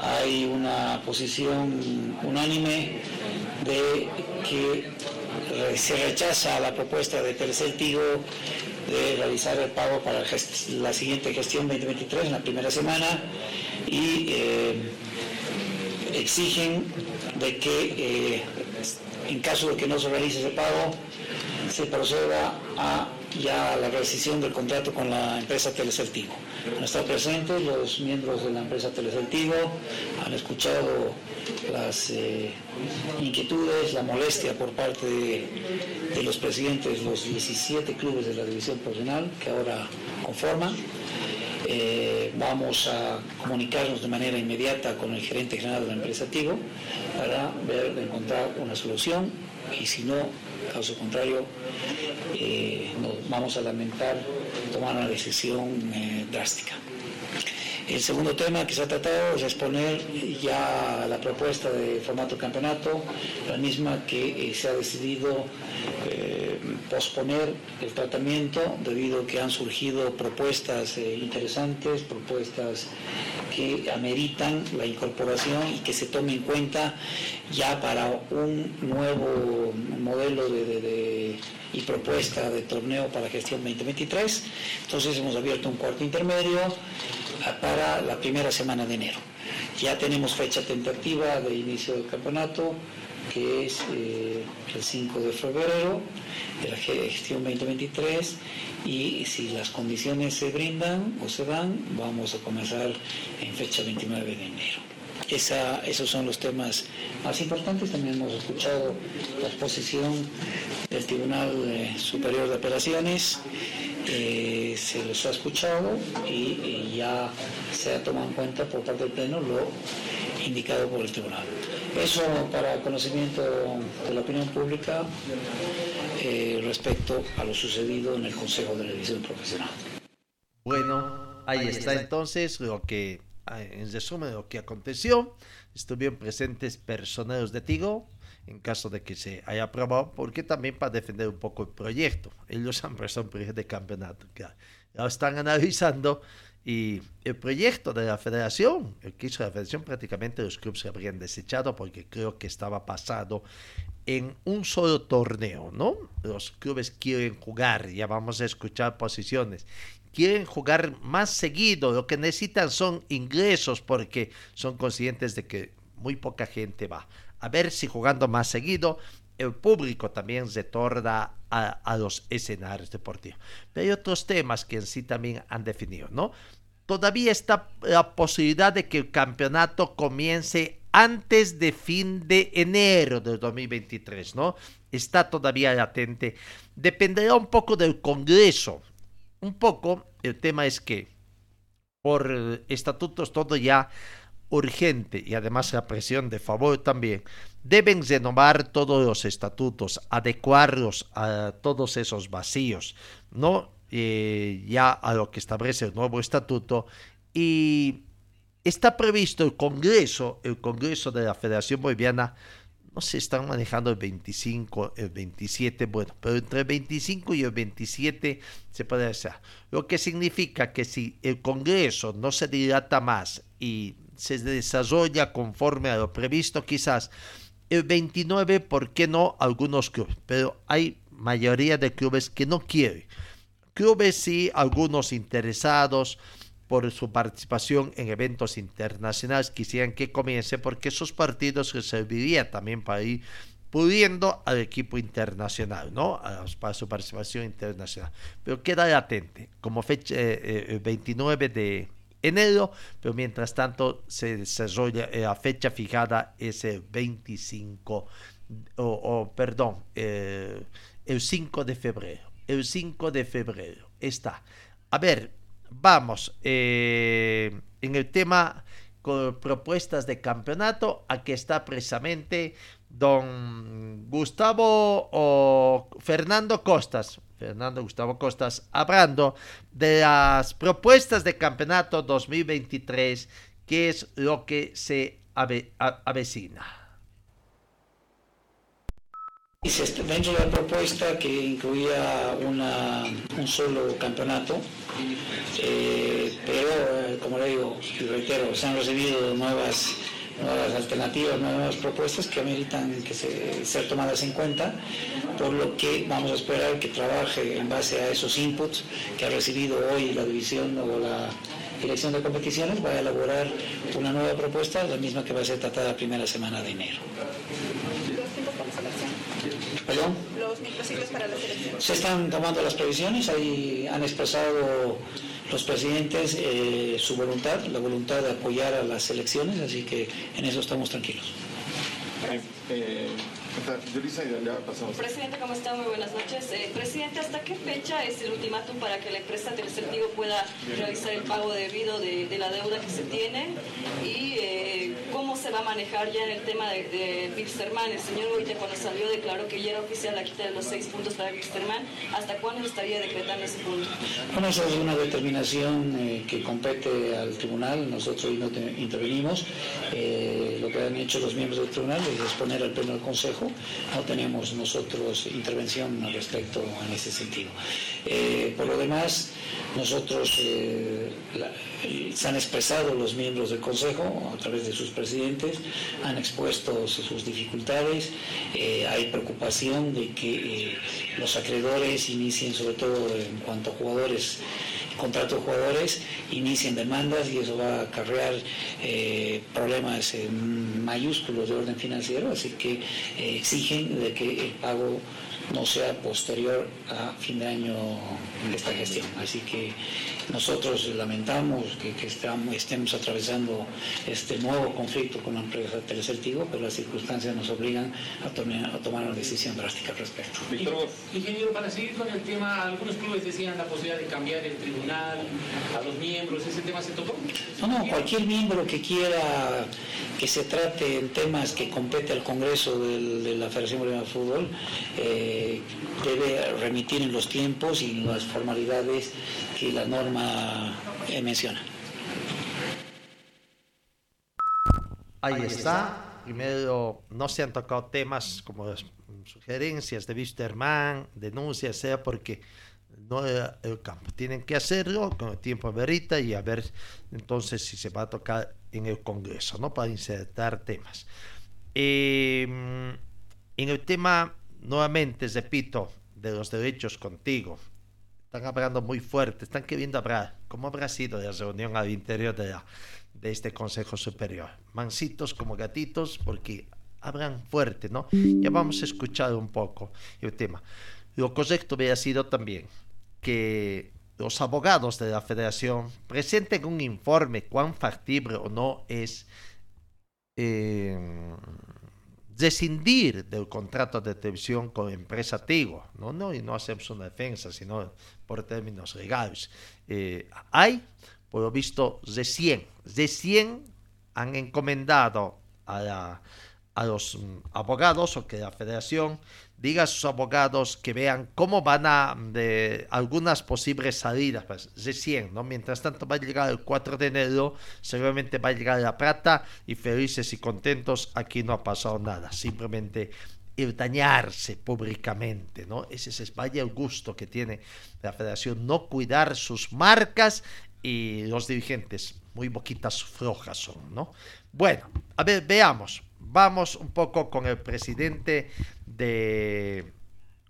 Hay una posición unánime de que se rechaza la propuesta de Tercer Tigo de realizar el pago para la siguiente gestión 2023 en la primera semana y eh, exigen de que eh, en caso de que no se realice ese pago se proceda a ya la rescisión del contrato con la empresa Teleceltivo. Han estado presentes los miembros de la empresa Teleceltivo, han escuchado las eh, inquietudes, la molestia por parte de, los presidentes de los 17 clubes de la división profesional que ahora conforman. Eh, vamos a comunicarnos de manera inmediata con el gerente general de la para ver, encontrar una solución y si no, caso contrario, eh, nos vamos a lamentar tomar una decisión drástica. El segundo tema que se ha tratado es exponer ya la propuesta de formato campeonato, la misma que eh, se ha decidido eh, posponer el tratamiento debido a que han surgido propuestas eh, interesantes, propuestas que ameritan la incorporación y que se tome en cuenta ya para un nuevo modelo de, y propuesta de torneo para gestión 2023. Entonces hemos abierto un cuarto intermedio para la primera semana de enero. Ya tenemos fecha tentativa de inicio del campeonato, que es eh, el 5 de febrero de la gestión 2023 y si las condiciones se brindan o se dan, vamos a comenzar en fecha 29 de enero. esos son los temas más importantes. También hemos escuchado la exposición del Tribunal eh, Superior de Apelaciones eh, se les ha escuchado y, ya se ha tomado en cuenta por parte del Pleno lo indicado por el Tribunal. Eso para conocimiento de la opinión pública eh, respecto a lo sucedido en el Consejo de Revisión Profesional. Bueno, ahí está entonces lo que, en resumen, lo que aconteció. Estuvieron presentes personeros de Tigo, en caso de que se haya aprobado, porque también para defender un poco el proyecto. Ellos han presentado un proyecto de campeonato, que lo están analizando y el proyecto de la federación, el que hizo la federación, prácticamente los clubes se habrían desechado porque creo que estaba pasado en un solo torneo, ¿no? Los clubes quieren jugar, ya vamos a escuchar posiciones, quieren jugar más seguido, lo que necesitan son ingresos porque son conscientes de que muy poca gente va a ver si jugando más seguido el público también se torna a, los escenarios deportivos. Pero hay otros temas que en sí también han definido, ¿no? Todavía está la posibilidad de que el campeonato comience antes de fin de enero del 2023, ¿no? Está todavía latente. Dependerá un poco del Congreso. Un poco, el tema es que por estatutos todo ya urgente y además la presión de favor también, deben renovar todos los estatutos, adecuarlos a todos esos vacíos, ¿no? Eh, ya a lo que establece el nuevo estatuto y está previsto el Congreso, el Congreso de la Federación Boliviana, no se están manejando el 25, el 27, bueno, pero entre el 25 y el 27 se puede hacer. Lo que significa que si el Congreso no se dilata más y se desarrolla conforme a lo previsto, quizás el 29, ¿por qué no? Algunos clubes, pero hay mayoría de clubes que no quieren. Clubes sí, algunos interesados por su participación en eventos internacionales. Quisieran que comience porque esos partidos les servirían también para ir pudiendo al equipo internacional, ¿no? Para su participación internacional. Pero queda latente, como fecha 29 de enero, pero mientras tanto se desarrolla la fecha fijada es el 25, o, perdón, el 5 de febrero. El 5 de febrero está. A ver, vamos, en el tema con propuestas de campeonato, aquí está precisamente don Gustavo o Fernando Costas, Fernando Gustavo Costas, hablando de las propuestas de campeonato 2023, que es lo que se avecina. Dentro de la propuesta que incluía un solo campeonato, eh, pero eh, como le digo y reitero, se han recibido nuevas nuevas alternativas, nuevas propuestas que ameritan que se, sean tomadas en cuenta, por lo que vamos a esperar que trabaje en base a esos inputs que ha recibido hoy la división o la dirección de competiciones, va a elaborar una nueva propuesta, la misma que va a ser tratada la primera semana de enero. ¿Perdón? Los microciclos para la selección. Se están tomando las previsiones, ahí han expresado los presidentes eh, su voluntad, la voluntad de apoyar a las elecciones, así que en eso estamos tranquilos. Eh, Presidente, ¿cómo está? Muy buenas noches. Eh, presidente, ¿hasta qué fecha es el ultimátum para que la empresa Telesertivo pueda realizar el pago debido de, de la deuda que se tiene? ¿Y eh, cómo se va a manejar ya en el tema de, de El señor Goite cuando salió declaró que ya era oficial la quita de los seis puntos para Wilstermann. ¿Hasta cuándo estaría decretando ese punto? Bueno, esa es una determinación eh, que compete al tribunal. Nosotros no intervenimos. lo que han hecho los miembros del tribunal es exponer al pleno del Consejo no tenemos nosotros intervención al respecto en ese sentido. Eh, por lo demás, nosotros eh, se han expresado los miembros del Consejo a través de sus presidentes, han expuesto sus dificultades, eh, hay preocupación de que los acreedores inicien, sobre todo en cuanto a jugadores, contratos jugadores, inicien demandas y eso va a acarrear problemas mayúsculos de orden financiero, así que exigen de que el pago no sea posterior a fin de año de esta gestión. Así que nosotros lamentamos que, estamos, estemos atravesando este nuevo conflicto con la empresa Telecertigo, pero las circunstancias nos obligan a, tomar una decisión drástica al respecto. Ingeniero, para seguir con el tema, algunos clubes decían la posibilidad de cambiar el tribunal a los miembros, ¿ese tema se tocó? No, no, cualquier miembro que quiera que se trate en temas que compete al Congreso de la Federación Boliviana de Fútbol, eh, debe remitir en los tiempos y en las formalidades que la norma eh, menciona. Ahí está. Primero, no se han tocado temas como sugerencias de Wisterman, denuncias, sea porque no era el campo. Tienen que hacerlo con el tiempo verita y a ver entonces si se va a tocar en el Congreso, ¿no? Para insertar temas. Em, en el tema, nuevamente, repito, de los derechos contigo, están hablando muy fuerte, están queriendo hablar. ¿Cómo habrá sido la reunión al interior de, de este Consejo Superior? Mansitos como gatitos, porque hablan fuerte, ¿no? Ya vamos a escuchar un poco el tema. Lo correcto hubiera sido también que los abogados de la federación presenten un informe cuán factible o no es eh, descindir del contrato de televisión con la empresa Tigo, ¿no? No, y no hacemos una defensa, sino por términos legales. Eh, hay, por lo visto, recién, recién han encomendado a, a los mm, abogados o que la federación diga a sus abogados que vean cómo van a de algunas posibles salidas, pues recién, ¿no? Mientras tanto va a llegar el 4 de enero, seguramente va a llegar la plata y felices y contentos, aquí no ha pasado nada, simplemente el dañarse públicamente, ¿no? Ese es el gusto que tiene la federación, no cuidar sus marcas y los dirigentes muy boquitas flojas son, ¿no? Bueno, a ver, veamos, vamos un poco con el presidente de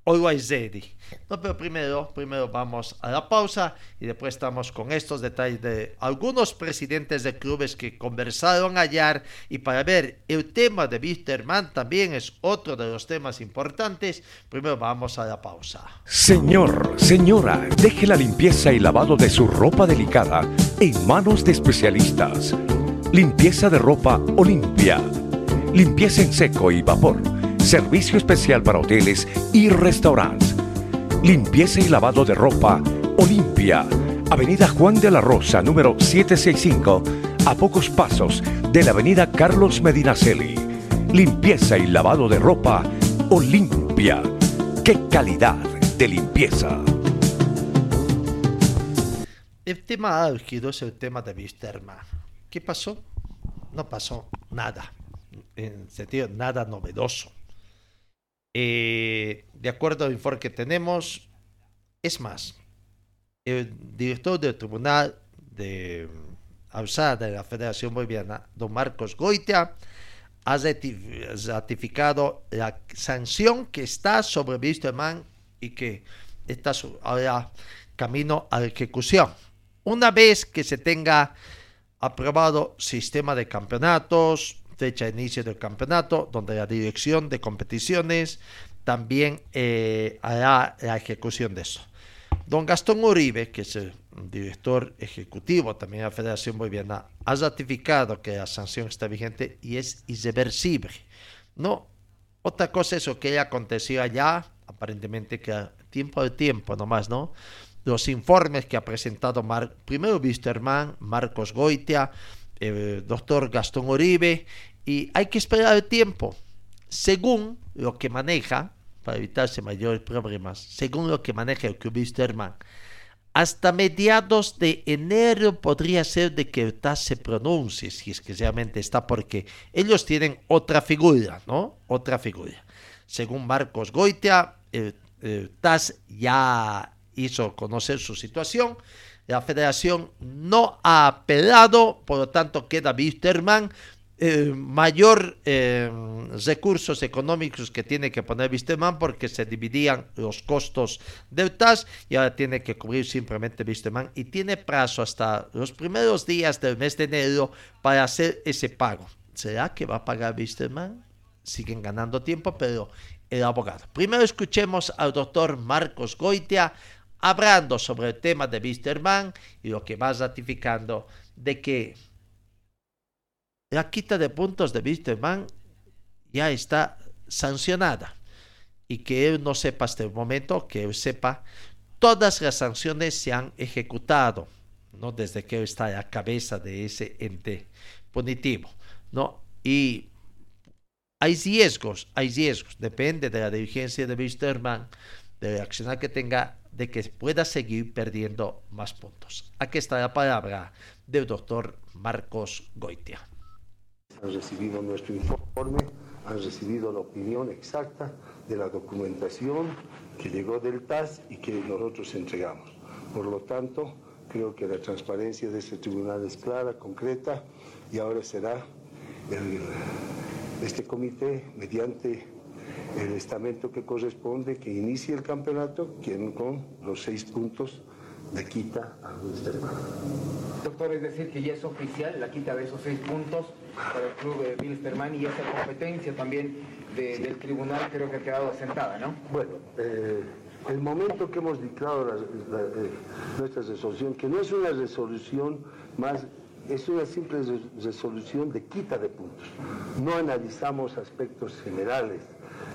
Always ready. No, pero primero, primero vamos a la pausa y después estamos con estos detalles de algunos presidentes de clubes que conversaron ayer y para ver el tema de Wisterman también es otro de los temas importantes. Primero vamos a la pausa. Señor, señora, deje la limpieza y lavado de su ropa delicada en manos de especialistas. Limpieza de ropa Olimpia. Limpieza en seco y vapor Servicio especial para hoteles y restaurantes. Limpieza y lavado de ropa Olimpia. Avenida Juan de la Rosa, número 765, a pocos pasos de la Avenida Carlos Medinaceli. Limpieza y lavado de ropa Olimpia. ¡Qué calidad de limpieza! El tema álgido es el tema de. ¿Qué pasó? No pasó nada. En sentido, nada novedoso. Eh, de acuerdo al informe que tenemos, es más, el director del Tribunal de Alzada de la Federación Boliviana, don Marcos Goitia, ha ratificado la sanción que está sobre Wisterman y que está ahora camino a ejecución. Una vez que se tenga aprobado sistema de campeonatos, fecha de inicio del campeonato, donde la dirección de competiciones también eh, hará la ejecución de eso. Don Gastón Uribe, que es el director ejecutivo también de la Federación Boliviana, ha ratificado que la sanción está vigente y es irreversible. No, otra cosa es lo que aconteció allá, aparentemente que a tiempo de tiempo nomás, ¿no? Los informes que ha presentado Mar primero Wisterman, Marcos Goitia, el doctor Gastón Uribe, y hay que esperar el tiempo. Según lo que maneja, para evitarse mayores problemas, según lo que maneja el Wisterman, hasta mediados de enero podría ser de que TAS se pronuncie, si es que realmente está, porque ellos tienen otra figura, ¿no? Otra figura. Según Marcos Goitia, el, ya hizo conocer su situación. La federación no ha apelado, por lo tanto queda Wisterman eh, mayor eh, recursos económicos que tiene que poner Wisterman porque se dividían los costos del TAS y ahora tiene que cubrir simplemente Wisterman y tiene plazo hasta los primeros días del mes de enero para hacer ese pago. ¿Será que va a pagar Wisterman? Siguen ganando tiempo, pero el abogado. Primero escuchemos al doctor Marcos Goitia hablando sobre el tema de Wisterman y lo que va ratificando de que la quita de puntos de Wisterman ya está sancionada y que él no sepa hasta el momento, que él sepa, todas las sanciones se han ejecutado, ¿no? Desde que él está a la cabeza de ese ente punitivo, ¿no? Y hay riesgos, hay riesgos, depende de la dirigencia de Wisterman, de la acción que tenga, de que pueda seguir perdiendo más puntos. Aquí está la palabra del doctor Marcos Goitia han recibido nuestro informe, han recibido la opinión exacta de la documentación que llegó del TAS y que nosotros entregamos. Por lo tanto, creo que la transparencia de este tribunal es clara, concreta, y ahora será este comité, mediante el estamento que corresponde, que inicie el campeonato, quien con los seis puntos de quita a Wilstermann. Doctor, es decir, que ya es oficial la quita de esos seis puntos para el club de Wilstermann y esa competencia también del tribunal creo que ha quedado asentada, ¿no? Bueno, eh, el momento que hemos dictado eh, nuestra resolución, que no es una resolución más es una simple resolución de quita de puntos. No analizamos aspectos generales,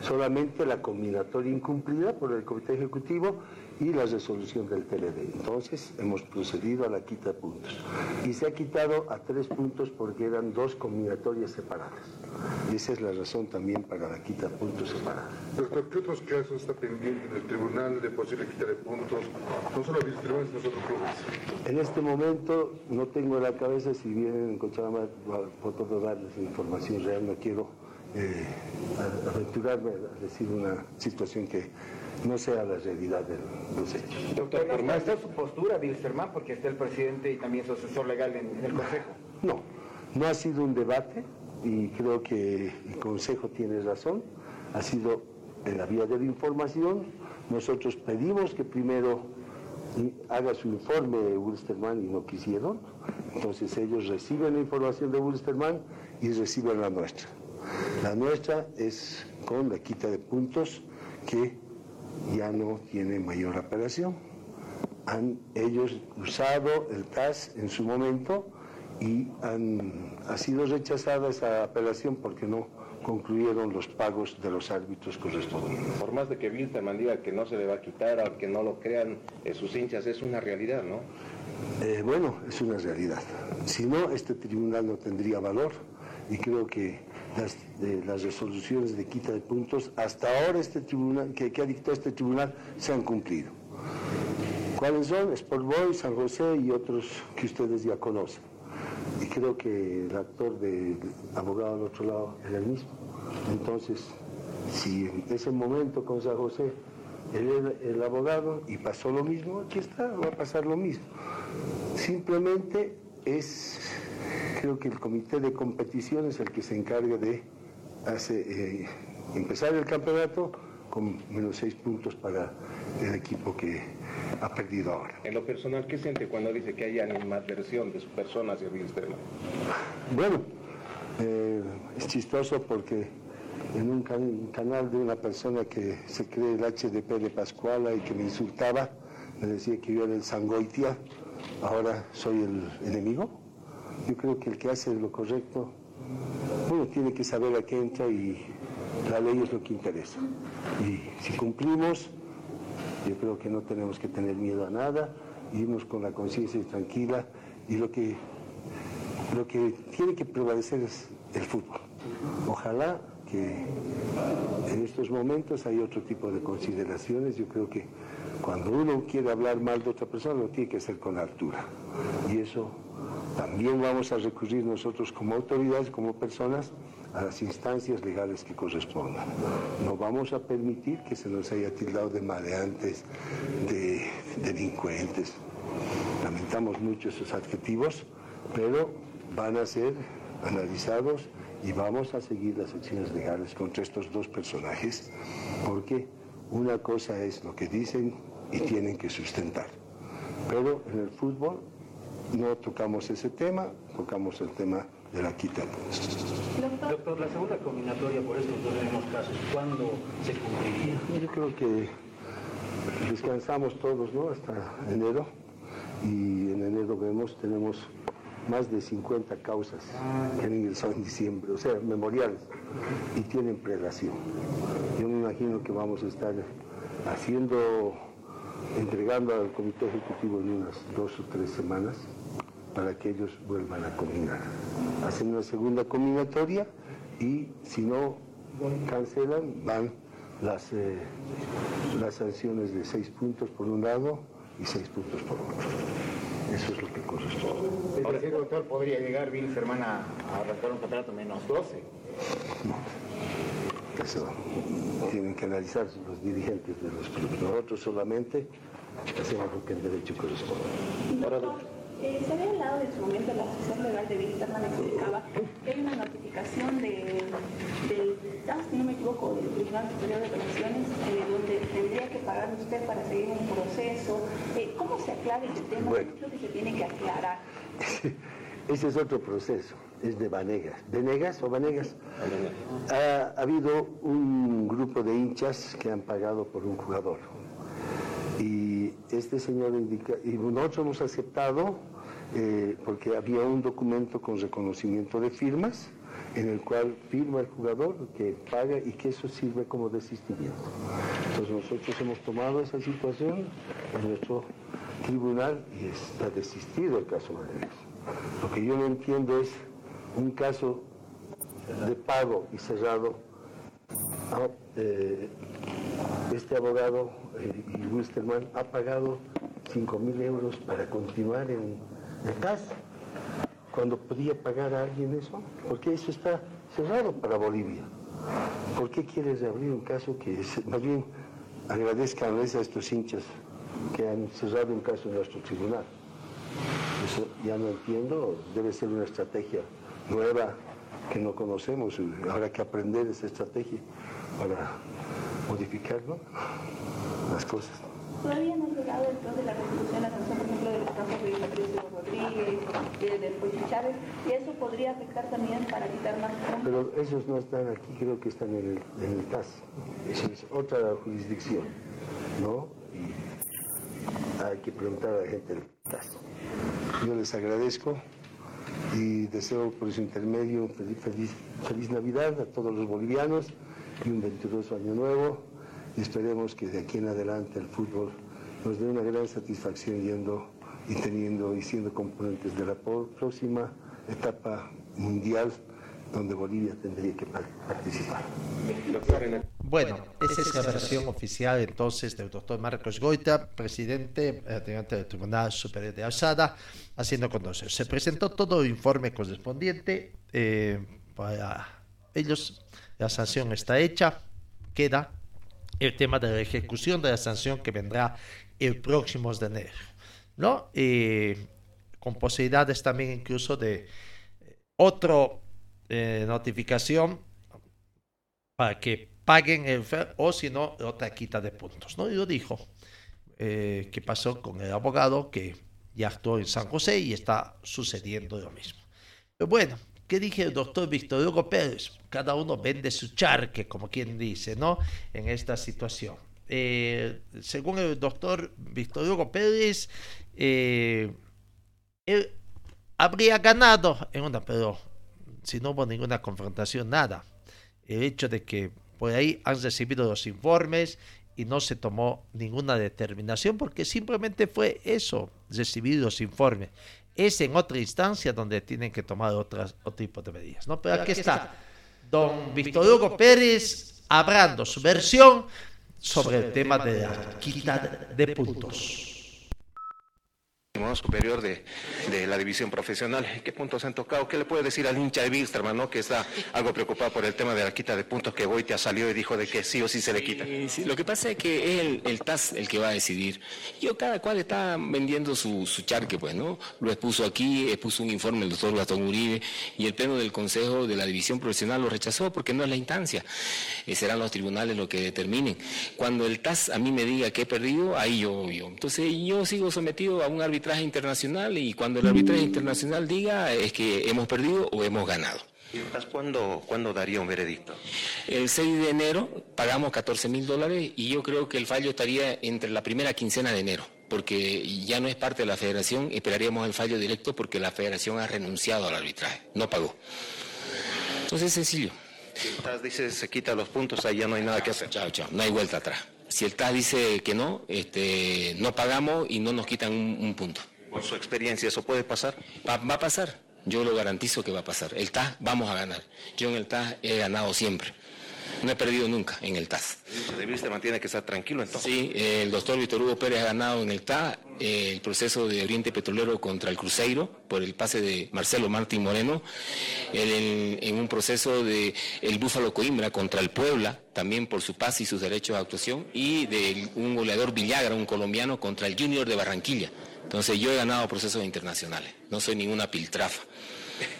solamente la combinatoria incumplida por el Comité Ejecutivo y la resolución del TLD. Entonces hemos procedido a la quita de puntos. Y se ha quitado a tres puntos porque eran dos combinatorias separadas. Y esa es la razón también para la quita de puntos separada. Doctor, ¿qué otros casos está pendiente en el tribunal de posible quita de puntos? No solo a sino a otros clubes. En este momento no tengo en la cabeza si vienen a encontrar más, puedo darles información real, no quiero eh, aventurarme a decir una situación que no sea la realidad de los hechos. Doctor, ¿por está su postura, Wilstermann, porque está el presidente y también su asesor legal en, el Consejo? No, no ha sido un debate y creo que el Consejo tiene razón. Ha sido en la vía de la información. Nosotros pedimos que primero haga su informe Wilstermann y no quisieron. Entonces ellos reciben la información de Wilstermann y reciben la nuestra. La nuestra es con la quita de puntos que ya no tiene mayor apelación. Han ellos usado el TAS en su momento y han, ha sido rechazada esa apelación porque no concluyeron los pagos de los árbitros correspondientes. Por más de que Wilterman diga que no se le va a quitar, aunque no lo crean eh, sus hinchas, es una realidad, ¿no? Eh, bueno, es una realidad. Si no, este tribunal no tendría valor y creo que las, eh, las resoluciones de quita de puntos hasta ahora este tribunal que, ha dictado este tribunal se han cumplido. ¿Cuáles son? Sport Boy, San José y otros que ustedes ya conocen. Y creo que el actor de abogado al otro lado era el mismo. Entonces, si en ese momento con San José él era el abogado y pasó lo mismo, aquí está, va a pasar lo mismo. Simplemente es, creo que el comité de competición es el que se encarga de hace, eh, empezar el campeonato con menos seis puntos para el equipo que ha perdido ahora. En lo personal, ¿qué siente cuando dice que hay animadversión de su persona hacia Wilstermann? Bueno, eh, es chistoso porque en un can- canal de una persona que se cree el HDP de Pascuala y que me insultaba, me decía que yo era el Sangoitia, ahora soy el enemigo. Yo creo que el que hace lo correcto, bueno, tiene que saber a qué entra y la ley es lo que interesa. Y si cumplimos, yo creo que no tenemos que tener miedo a nada, irnos con la conciencia tranquila y lo que, lo que tiene que prevalecer es el fútbol. Ojalá que en estos momentos hay otro tipo de consideraciones. Yo creo que cuando uno quiere hablar mal de otra persona lo tiene que hacer con altura. Y eso también vamos a recurrir nosotros como autoridades, como personas, a las instancias legales que correspondan. No vamos a permitir que se nos haya tildado de maleantes, de delincuentes. Lamentamos mucho esos adjetivos, pero van a ser analizados y vamos a seguir las acciones legales contra estos dos personajes, porque una cosa es lo que dicen y tienen que sustentar. Pero en el fútbol no tocamos ese tema, tocamos el tema de la quita. Doctor, la segunda combinatoria por estos dos mismos casos, ¿cuándo se cumpliría? Yo creo que descansamos todos, ¿no? Hasta enero. Y en enero vemos, tenemos más de 50 causas que han ingresado en diciembre, o sea, memoriales, y tienen prelación. Yo me imagino que vamos a estar haciendo, entregando al comité ejecutivo en unas dos o tres semanas para que ellos vuelvan a combinar. Hacen una segunda combinatoria y si no cancelan, van las, eh, las sanciones de seis puntos por un lado y seis puntos por otro. Eso es lo que corresponde. Es decir, doctor, podría llegar Wilstermann a, a arrancar un campeonato menos 12. Eso tienen que analizar los dirigentes de los clubes. Nosotros solamente hacemos lo que en derecho corresponde. Ahora, Eh, se había hablado en su momento, la asesor legal de Wilstermann explicaba que hay una notificación de, del, ah, si no me equivoco, del Tribunal Superior de Apelaciones, eh, donde tendría que pagar usted para seguir un proceso. Eh, ¿Cómo se aclara ese tema? Bueno. ¿Qué es lo que se tiene que aclarar? Ese es otro proceso, es de Vanegas. ¿Venegas o Vanegas? Ha, ha habido un grupo de hinchas que han pagado por un jugador. Y este señor indica, y nosotros hemos aceptado, eh, porque había un documento con reconocimiento de firmas, en el cual firma el jugador que paga y que eso sirve como desistimiento. Entonces nosotros hemos tomado esa situación en nuestro tribunal y está desistido el caso Vanegas. Lo que yo no entiendo es un caso de pago y cerrado. Eh, este abogado eh, y Wilstermann ha pagado 5 mil euros para continuar en el caso cuando podía pagar a alguien eso, porque eso está cerrado para Bolivia. ¿Por qué quieres reabrir un caso que es, más bien agradezcanles a estos hinchas que han cerrado un caso en nuestro tribunal? Eso ya no entiendo, debe ser una estrategia nueva que no conocemos, habrá que aprender esa estrategia para modificar ¿no? las cosas. Todavía no ha llegado el de la resolución de la sanción, por ejemplo, de los casos de Patricio Rodríguez, eh, del Pocho Chávez, y eso podría afectar también para quitar más Pero esos no están aquí, creo que están en el, en el TAS. Eso es otra jurisdicción, ¿no? Y hay que preguntar a la gente del TAS. Yo les agradezco y deseo por su intermedio feliz, feliz, feliz Navidad a todos los bolivianos y un 22 año nuevo. Y esperemos que de aquí en adelante el fútbol nos dé una gran satisfacción yendo y teniendo y siendo componentes de la próxima etapa mundial donde Bolivia tendría que participar. Bueno, esa es la versión oficial entonces del doctor Marcos Goita, presidente eh, del Tribunal Superior de Alzada, haciendo conocer. Se presentó todo el informe correspondiente eh, para ellos. La sanción está hecha, queda el tema de la ejecución de la sanción que vendrá el próximo de enero, ¿no? con posibilidades también incluso de otra eh, notificación para que paguen el o si no, otra quita de puntos, ¿no? Y lo dijo, eh, pasó con el abogado que ya actuó en San José y está sucediendo lo mismo. Bueno, ¿Qué dije el doctor Víctor Hugo Pérez? Cada uno vende su charque, como quien dice, ¿no? En esta situación. Eh, según el doctor Víctor Hugo Pérez, eh, él habría ganado en una, pero si no hubo ninguna confrontación, nada. El hecho de que por ahí han recibido los informes y no se tomó ninguna determinación porque simplemente fue eso, recibir los informes es en otra instancia donde tienen que tomar otras, otro tipo de medidas. ¿no? Pero aquí está don Víctor Hugo Pérez hablando su versión sobre el tema de la quita de puntos. Superior de, la división profesional. ¿Qué puntos han tocado? ¿Qué le puede decir al hincha de Wilstermann, ¿no? que está algo preocupado por el tema de la quita de puntos que Boitia salió y dijo de que sí o sí se le quita? Lo que pasa es que es el, TAS el que va a decidir. Yo cada cual está vendiendo su, charque, pues, ¿no? Lo expuso aquí, expuso un informe el doctor Gastón Uribe y el pleno del Consejo de la división profesional lo rechazó porque no es la instancia. Eh, serán los tribunales los que determinen. Cuando el TAS a mí me diga que he perdido, ahí yo, yo. Entonces yo sigo sometido a un arbitraje internacional y cuando el arbitraje internacional diga es que hemos perdido o hemos ganado. ¿Cuándo, ¿Cuándo daría un veredicto? El 6 de enero pagamos 14 mil dólares y yo creo que el fallo estaría entre la primera quincena de enero, porque ya no es parte de la federación, esperaríamos el fallo directo porque la federación ha renunciado al arbitraje, no pagó. Entonces es sencillo. Si el TAS dice se quita los puntos, ahí ya no hay nada que hacer. Chao, chao, no hay vuelta atrás. Si el TAS dice que no, este, no pagamos y no nos quitan un, punto. ¿Por su experiencia eso puede pasar? Va, va, a pasar, yo lo garantizo que va a pasar. El TAS vamos a ganar. Yo en el TAS he ganado siempre. No he perdido nunca en el TAS. ¿De mantiene que estar tranquilo entonces? Sí, el doctor Víctor Hugo Pérez ha ganado en el TAS el proceso de Oriente Petrolero contra el Cruzeiro por el pase de Marcelo Martín Moreno, en, en un proceso de el Búfalo Coimbra contra el Puebla, también por su pase y sus derechos de actuación, y de un goleador Villagra, un colombiano, contra el Junior de Barranquilla. Entonces yo he ganado procesos internacionales, no soy ninguna piltrafa.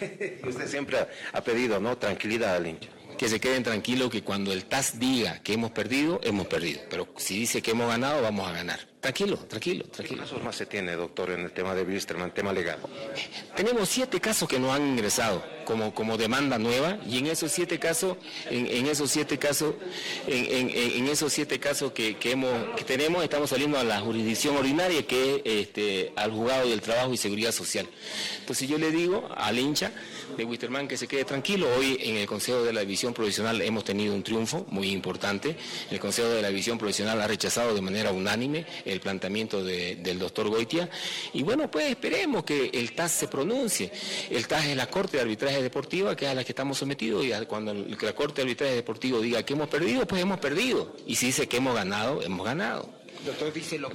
Usted siempre ha pedido, ¿no? Tranquilidad al hincha que se queden tranquilos que cuando el TAS diga que hemos perdido, hemos perdido. Pero si dice que hemos ganado, vamos a ganar. Tranquilo, tranquilo, tranquilo. ¿Qué casos más se tiene, doctor, en el tema de Wilstermann, tema legal? Tenemos siete casos que nos han ingresado como, como demanda nueva y en esos siete casos, en, esos siete casos, en, esos siete casos que, hemos, que tenemos, estamos saliendo a la jurisdicción ordinaria que es este, al juzgado del trabajo y seguridad social. Entonces yo le digo al hincha de Wisterman que se quede tranquilo. Hoy en el Consejo de la División Provisional hemos tenido un triunfo muy importante. El Consejo de la División Provisional ha rechazado de manera unánime el planteamiento del doctor Goitia. Y bueno, pues esperemos que el TAS se pronuncie. El TAS es la Corte de Arbitraje Deportiva, que es a la que estamos sometidos, y cuando la Corte de Arbitraje Deportivo diga que hemos perdido, pues hemos perdido. Y si dice que hemos ganado, hemos ganado. Doctor dice lo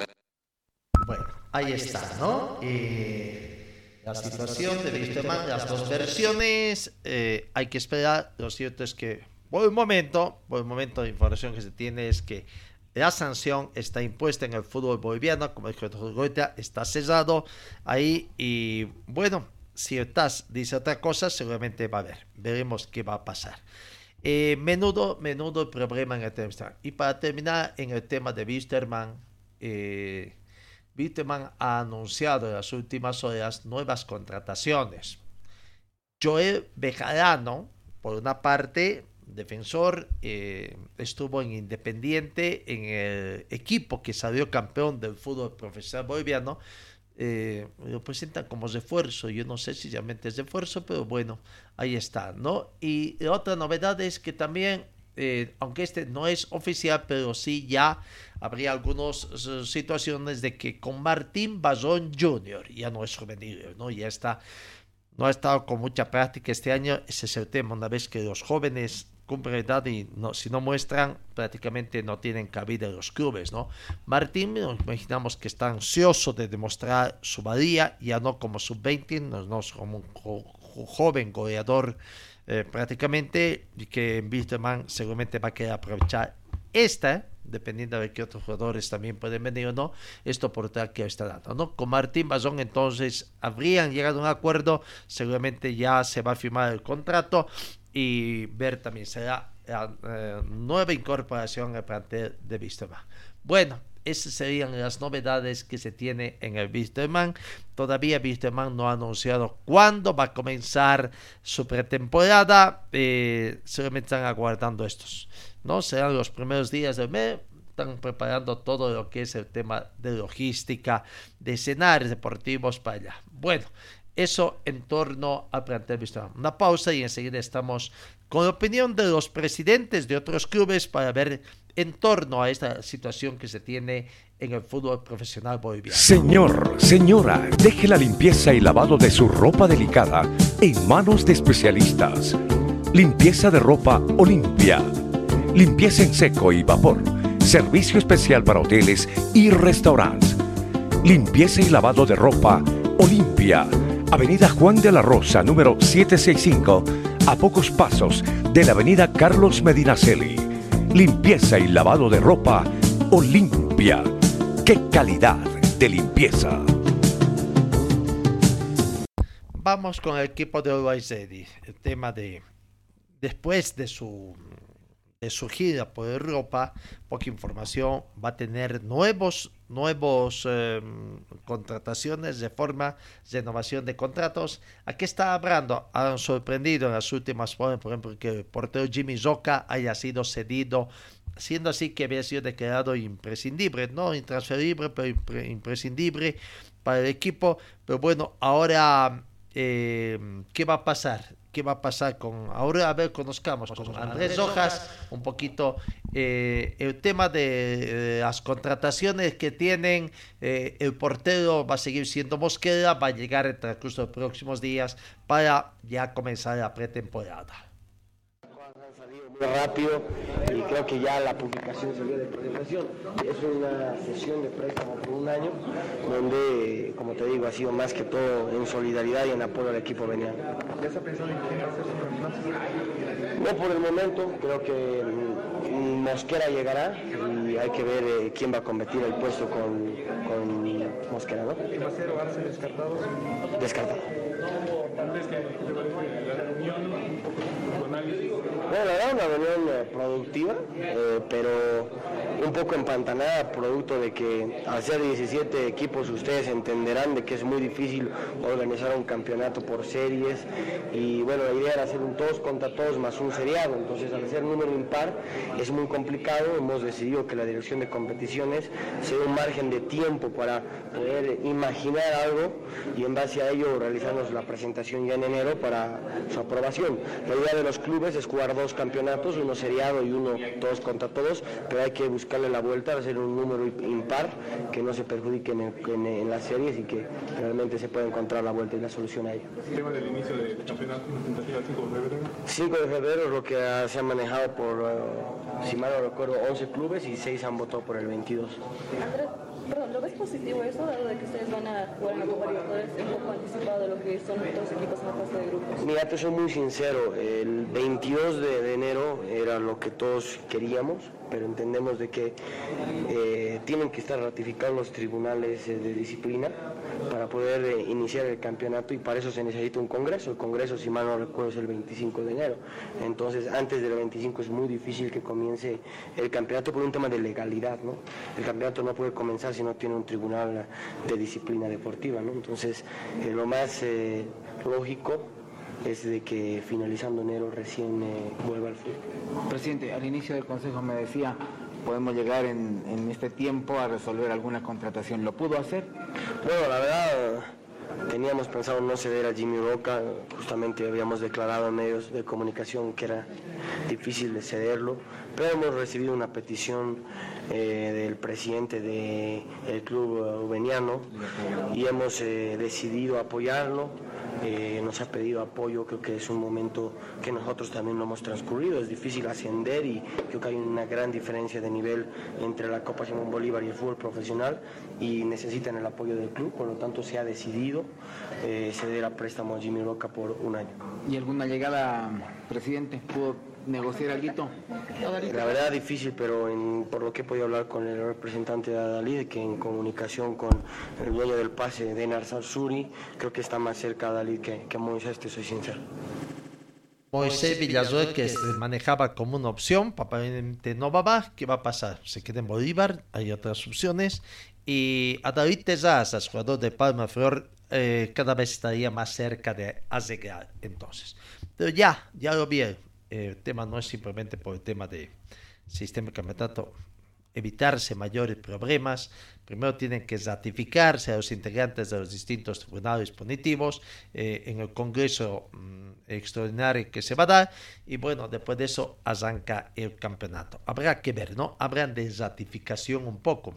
Bueno, ahí está, ¿no? Eh la situación de Wisterman, las dos versiones, eh, hay que esperar. Lo cierto es que por el momento, por el momento la información que se tiene es que la sanción está impuesta en el fútbol boliviano, como el Goita, está cerrado ahí y bueno, si el TAS dice otra cosa, seguramente va a haber. Veremos qué va a pasar. Eh, menudo, menudo problema en el tema. Y para terminar en el tema de Wisterman, eh, Wisterman ha anunciado en las últimas horas nuevas contrataciones. Joel Bejarano, por una parte, defensor, eh, estuvo en Independiente, en el equipo que salió campeón del fútbol profesional boliviano, eh, lo presentan como refuerzo. Yo no sé si realmente es refuerzo, pero bueno, ahí está, ¿no? Y otra novedad es que también, eh, aunque este no es oficial, pero sí ya habría algunas eh, situaciones de que con Martín Bazón Jr., ya no es juvenil, ¿no? Ya está, no ha estado con mucha práctica este año, ese es el tema, una vez que los jóvenes cumplen edad y no, si no muestran, prácticamente no tienen cabida en los clubes, ¿no? Martín, nos imaginamos que está ansioso de demostrar su valía, ya no como sub-20, no, no como un jo- joven goleador eh, prácticamente, y que Wilterman seguramente va a querer aprovechar esta, dependiendo de qué otros jugadores también pueden venir o no, esta oportunidad que está dando, ¿no? Con Martín Bazón entonces habrían llegado a un acuerdo, seguramente ya se va a firmar el contrato y ver también será la eh, nueva incorporación al plantel de Wisterman. Bueno, esas serían las novedades que se tiene en el Wisterman. Todavía Wisterman no ha anunciado cuándo va a comenzar su pretemporada. Eh, solamente están aguardando estos. ¿no? Serán los primeros días del mes. Están preparando todo lo que es el tema de logística, de escenarios deportivos para allá. Bueno, eso en torno al plantel Wisterman. Una pausa y enseguida estamos con la opinión de los presidentes de otros clubes para ver en torno a esta situación que se tiene en el fútbol profesional boliviano. Señor, señora, deje la limpieza y lavado de su ropa delicada en manos de especialistas. Limpieza de ropa Olimpia. Limpieza en seco y vapor. Servicio especial para hoteles y restaurantes. Limpieza y lavado de ropa Olimpia. Avenida Juan de la Rosa, número 765, a pocos pasos de la Avenida Carlos Medinaceli. Limpieza y lavado de ropa Olimpia. ¡Qué calidad de limpieza! Vamos con el equipo de Always Ready. El tema de después de su de su gira por Europa, poca información, va a tener nuevos nuevos eh, contrataciones de forma renovación de contratos. Aquí está hablando, han sorprendido en las últimas horas, por ejemplo, que el portero Jimmy Zoca haya sido cedido, siendo así que había sido declarado imprescindible, no intransferible, pero impre- imprescindible para el equipo. Pero bueno, ahora, eh, ¿qué va a pasar? ¿Qué va a pasar con ahora? A ver, conozcamos con Andrés Rojas un poquito eh, el tema de eh, las contrataciones que tienen. eh, el portero va a seguir siendo Mosquera, va a llegar en el transcurso de los próximos días para ya comenzar la pretemporada. Rápido y creo que ya la publicación salió de presentación. Es una sesión de préstamo por un año donde, como te digo, ha sido más que todo en solidaridad y en apoyo al equipo veniano. ¿Ya está pensando en quién va a ser su reemplazo? No por el momento, creo que mm, Mosquera llegará y hay que ver eh, quién va a competir el puesto con, con Mosquera, ¿no? ¿Va a ser o Arce descartados? Descartado. Bueno, la verdad una reunión eh, productiva, eh, pero un poco empantanada, producto de que al ser 17 equipos ustedes entenderán de que es muy difícil organizar un campeonato por series. Y bueno, la idea era hacer un todos contra todos más un seriado, entonces al ser número impar es muy complicado, hemos decidido que la dirección de competiciones se dé un margen de tiempo para poder imaginar algo y en base a ello realizarnos la presentación ya en enero para su aprobación. La idea de los clubes es jugar dos campeonatos, uno seriado y uno todos contra todos, pero hay que buscarle la vuelta, hacer un número impar que no se perjudique en, el- en- en las series y que realmente se pueda encontrar la vuelta y la solución a ello. El tema del inicio del campeonato, tentativa el 5 de febrero. 5 de febrero es lo que se ha manejado por, eh, si mal no recuerdo, 11 clubes y 6 han votado por el 22. Perdón, ¿lo ves positivo eso, dado de que ustedes van a jugar en la Copa Libertadores un poco anticipado de lo que son otros equipos en la fase de grupos? Mira, te soy muy sincero, el 22 de, de enero era lo que todos queríamos, pero entendemos de que eh, tienen que estar ratificados los tribunales eh, de disciplina para poder eh, iniciar el campeonato y para eso se necesita un congreso. El congreso, si mal no recuerdo, es el 25 de enero. Entonces, antes del 25 es muy difícil que comience el campeonato por un tema de legalidad, ¿no? El campeonato no puede comenzar si no tiene un tribunal de disciplina deportiva, ¿no? Entonces, lo más lógico es de que finalizando enero recién eh, vuelva al fútbol. Presidente, al inicio del consejo me decía, podemos llegar en, en este tiempo a resolver alguna contratación. ¿Lo pudo hacer? Bueno, la verdad, teníamos pensado no ceder a Jimmy Roca, justamente habíamos declarado en medios de comunicación que era difícil de cederlo, pero hemos recibido una petición eh, del presidente del club eh, ubeniano y hemos eh, decidido apoyarlo. Eh, nos ha pedido apoyo, creo que es un momento que nosotros también lo hemos transcurrido, es difícil ascender y creo que hay una gran diferencia de nivel entre la Copa Simón Bolívar y el fútbol profesional y necesitan el apoyo del club, por lo tanto se ha decidido eh, ceder a préstamo a Jimmy Roca por un año. ¿Y alguna llegada, presidente? ¿Pudo negociar algo? La verdad difícil, pero en- por lo que he podido hablar con el representante de Adalid, que en comunicación con el dueño del pase, Denar Sarsuri, creo que está más cerca Adalid que, que Moisés, te soy sincero. Moisés Villazuel que se manejaba como una opción, aparentemente no va más, ¿qué va a pasar? Se queda en Bolívar, hay otras opciones. Y a David Tezazas, jugador de Palma Flor, eh, cada vez estaría más cerca de llegar entonces. Pero ya, ya lo vi, el tema no es simplemente por el tema de sistema de campeonato, evitarse mayores problemas, primero tienen que ratificarse a los integrantes de los distintos tribunales punitivos eh, en el Congreso mm, extraordinario que se va a dar y bueno, después de eso arranca el campeonato. Habrá que ver, ¿no? Habrán de ratificación un poco.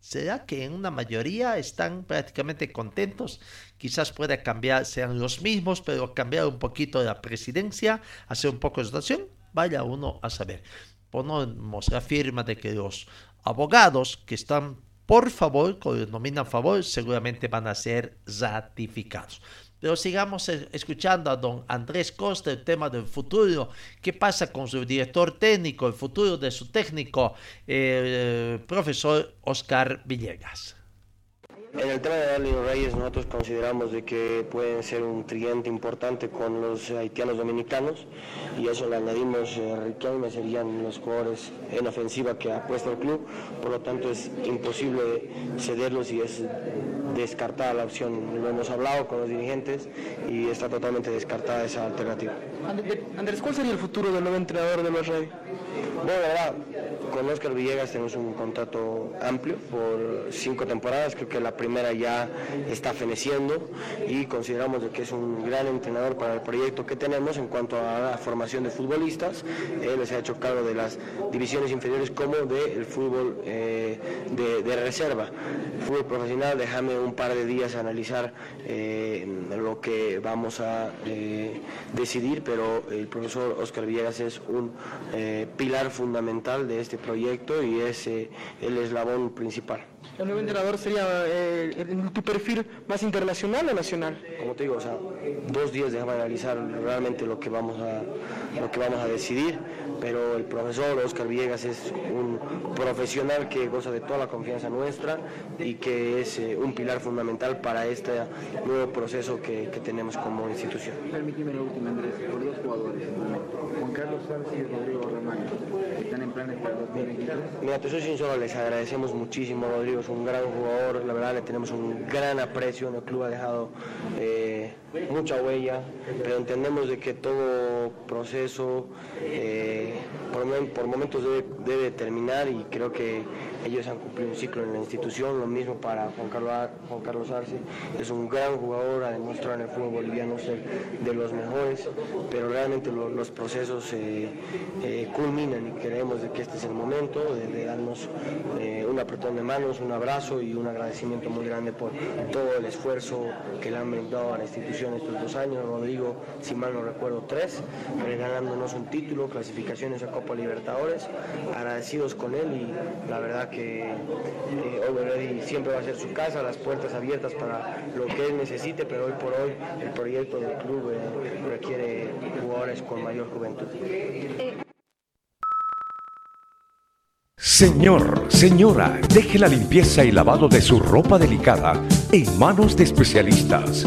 ¿Será que en una mayoría están prácticamente contentos? Quizás pueda cambiar, sean los mismos, pero cambiar un poquito la presidencia, hacer un poco de rotación, vaya uno a saber. Ponemos la firma de que los abogados que están por favor, el nominan favor, seguramente van a ser ratificados. Pero sigamos eh, escuchando a don Andrés Costa el tema del futuro. ¿Qué pasa con su director técnico, el futuro de su técnico, el profesor Oscar Villegas? En el tema de Darlene Reyes nosotros consideramos de que pueden ser un tridente importante con los haitianos dominicanos y a eso le añadimos eh, Riquelme, serían los jugadores en ofensiva que ha puesto el club, por lo tanto es imposible cederlos y es descartada la opción. Lo hemos hablado con los dirigentes y está totalmente descartada esa alternativa. Andrés, ¿cuál sería el futuro del nuevo entrenador de los Rey? Bueno, verdad, con Oscar Villegas tenemos un contrato amplio por cinco temporadas, creo que la primera ya está feneciendo y consideramos de que es un gran entrenador para el proyecto que tenemos en cuanto a la formación de futbolistas. Él se ha hecho cargo de las divisiones inferiores como del fútbol eh, de, de reserva. Fútbol profesional, déjame un par de días analizar eh, lo que vamos a eh, decidir, pero el profesor Oscar Villegas es un eh, pilar fundamental de este proyecto y es eh, el eslabón principal. ¿El nuevo entrenador sería eh, tu perfil más internacional o nacional? Como te digo, o sea, dos días déjame analizar realmente lo que vamos a lo que vamos a decidir, pero el profesor Oscar Villegas es un profesional que goza de toda la confianza nuestra y que es eh, un pilar fundamental para este nuevo proceso que, que tenemos como institución. Permíteme la última, Andrés, por dos jugadores. Juan Carlos Sanz y Rodrigo Román, están en planes para el 2023. Mira, te soy sincero, les agradecemos muchísimo, Rodrigo, es un gran jugador, la verdad le tenemos un gran aprecio, en el club ha dejado eh, mucha huella, pero entendemos de que todo proceso eh, por, momen- por momentos debe, terminar y creo que ellos han cumplido un ciclo en la institución, lo mismo para Juan Carlos, Arce, es un gran jugador, ha demostrado en el fútbol boliviano ser de los mejores, pero realmente lo- los procesos eh, eh, culminan y creemos de que este es el momento de, de darnos un apretón de manos, un abrazo y un agradecimiento muy grande por todo el esfuerzo que le han brindado a la institución estos dos años. Rodrigo, si mal no recuerdo, tres, regalándonos un título, clasificaciones a Copa Libertadores, agradecidos con él y la verdad que eh, Over Ready siempre va a ser su casa, las puertas abiertas para lo que él necesite, pero hoy por hoy el proyecto del club eh, requiere jugadores con mayor juventud. Señor, señora, deje la limpieza y lavado de su ropa delicada en manos de especialistas.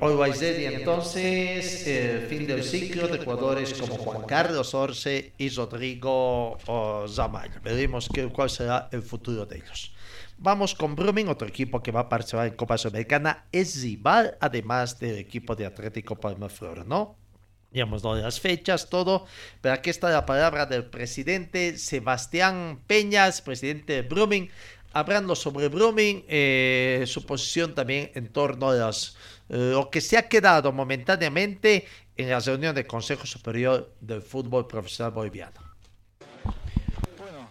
Always Ready, entonces, el fin del ciclo de jugadores como Juan Carlos Orce y Rodrigo oh, Zamaya. Veremos qué, cuál será el futuro de ellos. Vamos con Brumming, otro equipo que va a participar en Copa Sudamericana. Es rival, además del equipo de Atlético Palmaflor, ¿no? Ya hemos dado las fechas, todo. Pero aquí está la palabra del presidente Sebastián Peñas, presidente de Brumming, hablando sobre Brumming, eh, su posición también en torno a las, eh, lo que se ha quedado momentáneamente en la reunión del Consejo Superior del Fútbol Profesional Boliviano.